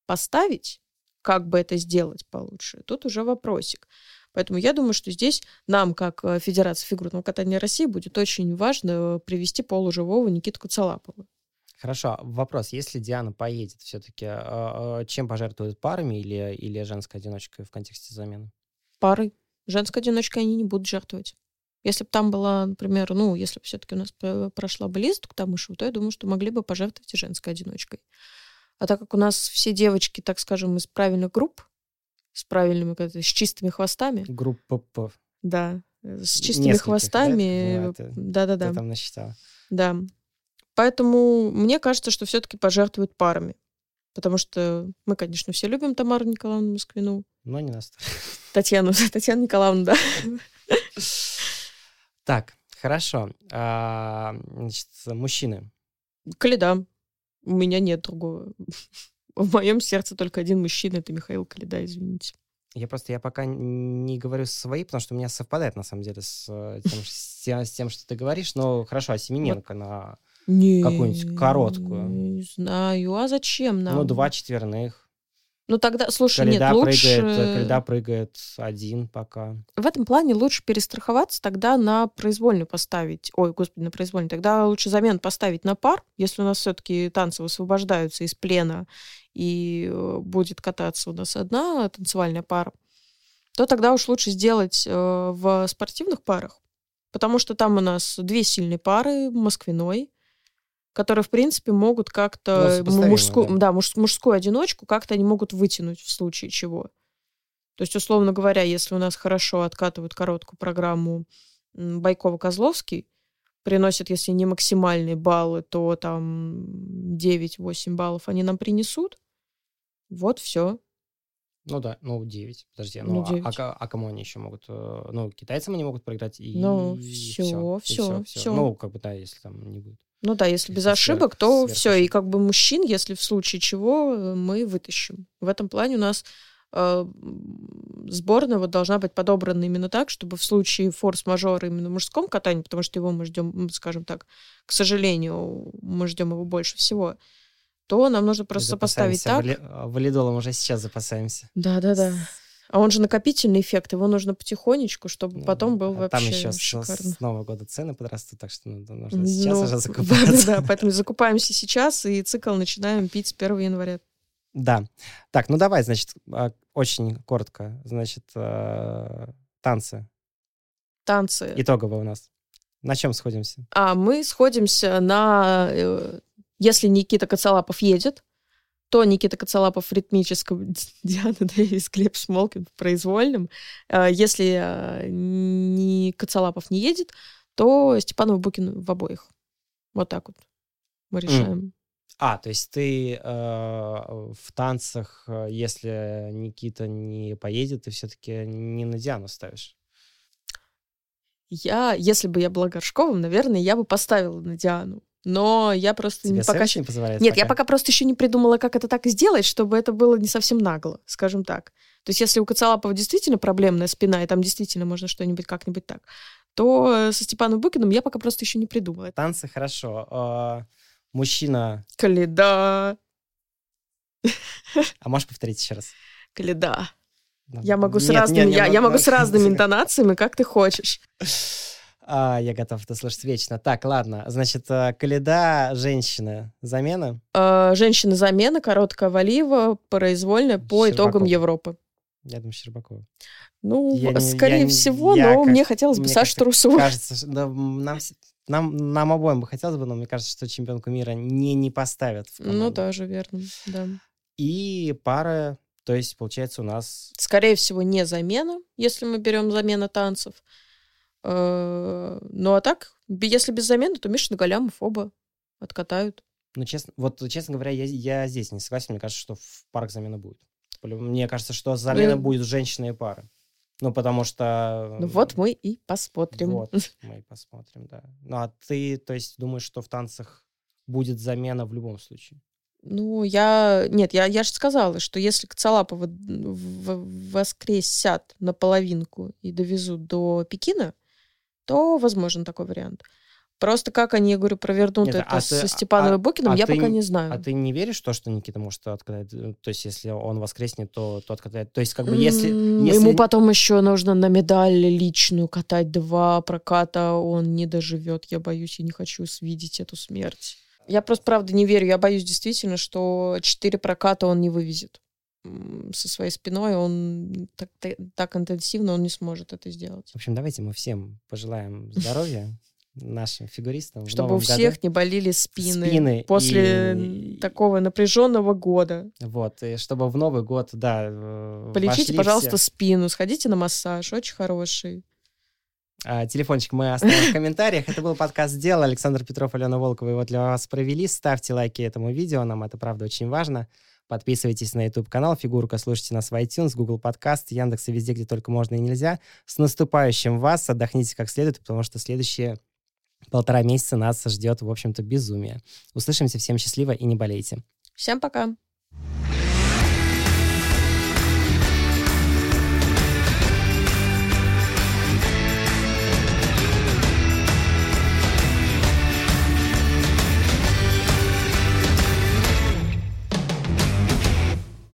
Speaker 2: поставить, как бы это сделать получше, тут уже вопросик. Поэтому я думаю, что здесь нам, как э, Федерация фигурного катания России, будет очень важно привести полуживого Никиту Куцалапова.
Speaker 1: Хорошо, вопрос. Если Диана поедет, все-таки а, а, чем пожертвует парами или, или женской одиночкой в контексте замены?
Speaker 2: Пары. Женской одиночкой они не будут жертвовать. Если бы там была, например, ну, если бы все-таки у нас прошла бы лист к Тамышеву, то я думаю, что могли бы пожертвовать и женской одиночкой. А так как у нас все девочки, так скажем, из правильных групп, с правильными, с чистыми хвостами.
Speaker 1: Группа П.
Speaker 2: Да, с чистыми Нескольких, хвостами. Да-да-да.
Speaker 1: Ты там насчитала.
Speaker 2: Да. Поэтому мне кажется, что все-таки пожертвуют парами. Потому что мы, конечно, все любим Тамару Николаевну Москвину.
Speaker 1: Но не нас.
Speaker 2: Татьяну, Татьяну Николаевну, да.
Speaker 1: Так, хорошо. А, значит, мужчины.
Speaker 2: Каледа. У меня нет другого. В моем сердце только один мужчина, это Михаил Каледа, извините.
Speaker 1: Я просто, я пока не говорю свои, потому что у меня совпадает, на самом деле, с э, тем, с, с тем что ты говоришь. Но хорошо, а Семененко вот. на какую-нибудь короткую?
Speaker 2: Не знаю. А зачем нам?
Speaker 1: Ну, два четверных.
Speaker 2: Ну тогда, слушай, Коляда нет, лучше...
Speaker 1: Прыгает, Коляда прыгает один пока.
Speaker 2: В этом плане лучше перестраховаться, тогда на произвольную поставить. Ой, господи, на произвольную. Тогда лучше замен поставить на пар, если у нас все-таки танцы высвобождаются из плена и э, будет кататься у нас одна танцевальная пара, то тогда уж лучше сделать э, в спортивных парах, потому что там у нас две сильные пары, Москвиной, которые, в принципе, могут как-то ну, мужскую, да, да муж, мужскую одиночку как-то они могут вытянуть в случае чего. То есть, условно говоря, если у нас хорошо откатывают короткую программу Байкова-Козловский, приносят, если не максимальные баллы, то там 9-8 баллов они нам принесут. Вот все.
Speaker 1: Ну да, ну 9, подожди, ну, ну 9. А, а, а кому они еще могут? Э, ну, китайцам они могут проиграть и
Speaker 2: Ну, все, все, все, все.
Speaker 1: Ну, как бы, да, если там не будет.
Speaker 2: Ну да, если, без ошибок, то все. И как бы мужчин, если в случае чего, э, мы вытащим. В этом плане у нас э, сборная вот должна быть подобрана именно так, чтобы в случае форс-мажора именно в мужском катании, потому что его мы ждем, скажем так, к сожалению, мы ждем его больше всего, то нам нужно просто сопоставить так. Вали...
Speaker 1: Валидолом уже сейчас запасаемся.
Speaker 2: Да-да-да. А он же накопительный эффект, его нужно потихонечку, чтобы ну, потом был а вообще
Speaker 1: Там еще
Speaker 2: шикарно.
Speaker 1: С, с Нового года цены подрастут, так что ну, нужно сейчас ну, уже закупаться.
Speaker 2: Да, да, поэтому закупаемся сейчас, и цикл начинаем пить с 1 января.
Speaker 1: Да. Так, ну давай, значит, а, очень коротко. Значит, э, танцы.
Speaker 2: Танцы.
Speaker 1: Итогово у нас. На чем сходимся?
Speaker 2: А мы сходимся на... Э, если Никита Коцалапов едет, то Никита Коцалапов в ритмическом, Диана Дэвис, Глеб Смолкин в произвольном. А, если а, не Коцалапов не едет, то Степанов Букин в обоих. Вот так вот мы решаем. Mm.
Speaker 1: А, то есть ты э, в танцах, э, если Никита не поедет, ты все-таки не на Диану ставишь?
Speaker 2: Я, если бы я была Горшковым, наверное, я бы поставила на Диану. Но я просто
Speaker 1: Тебе
Speaker 2: пока...
Speaker 1: не позволяет
Speaker 2: Нет,
Speaker 1: пока?
Speaker 2: я пока просто еще не придумала, как это так сделать, чтобы это было не совсем нагло, скажем так. То есть если у Коцалапова действительно проблемная спина, и там действительно можно что-нибудь как-нибудь так, то со Степаном Букиным я пока просто еще не придумала.
Speaker 1: Танцы хорошо. А, мужчина...
Speaker 2: Каледа.
Speaker 1: А можешь повторить еще раз?
Speaker 2: Каледа. Я могу с разными, нет, я, я могу с разными интонациями, как ты хочешь.
Speaker 1: А, я готов это слушать вечно. Так, ладно. Значит, э, Каледа, женщина, замена?
Speaker 2: А, женщина, замена, короткая валива, произвольная по Щербакова. итогам Европы.
Speaker 1: Я думаю, Щербакова.
Speaker 2: Ну, я скорее не, всего, я, но как, мне хотелось бы Сашу Трусову.
Speaker 1: Кажется, да, нам, нам, нам обоим бы хотелось бы, но мне кажется, что чемпионку мира не, не поставят в команду.
Speaker 2: Ну, тоже верно, да.
Speaker 1: И пара, то есть, получается, у нас...
Speaker 2: Скорее всего, не замена, если мы берем замена танцев. Э, ну а так, если без замены, то Миша Галямов оба откатают.
Speaker 1: Ну, честно, вот, честно говоря, я, я здесь не согласен. Мне кажется, что в парах замена будет. Мне кажется, что замена ну, будет женщины и пары. Ну, потому что...
Speaker 2: Ну, вот мы и посмотрим.
Speaker 1: Вот мы и посмотрим, да. Ну, а ты, то есть, думаешь, что в танцах будет замена в любом случае?
Speaker 2: Ну, я... Нет, я, я же сказала, что если Кацалапова воскресят на половинку и довезут до Пекина, то возможен такой вариант. Просто как они, я говорю, провернут Нет, это а со ты, Степановой а, Бокиным, а я ты, пока не знаю.
Speaker 1: А ты не веришь в то, что Никита может откатать? Э, то есть, если он воскреснет, то, то откатает? То есть, как бы, если, mm, если...
Speaker 2: Ему потом еще нужно на медаль личную катать два проката, он не доживет. Я боюсь, я не хочу видеть эту смерть. Я просто, правда, не верю. Я боюсь действительно, что четыре проката он не вывезет со своей спиной, он так, так, интенсивно он не сможет это сделать.
Speaker 1: В общем, давайте мы всем пожелаем здоровья, нашим фигуристам.
Speaker 2: Чтобы у всех году. не болели спины, спины после и... такого напряженного года.
Speaker 1: Вот, и чтобы в Новый год, да,
Speaker 2: Полечите, пожалуйста, все... спину, сходите на массаж, очень хороший.
Speaker 1: А, телефончик мы оставим в комментариях. Это был подкаст «Дело». Александр Петров, Алена Волкова его для вас провели. Ставьте лайки этому видео, нам это, правда, очень важно. Подписывайтесь на YouTube-канал «Фигурка», слушайте нас в iTunes, Google Podcast, Яндекс и везде, где только можно и нельзя. С наступающим вас! Отдохните как следует, потому что следующие полтора месяца нас ждет, в общем-то, безумие. Услышимся, всем счастливо и не болейте.
Speaker 2: Всем пока!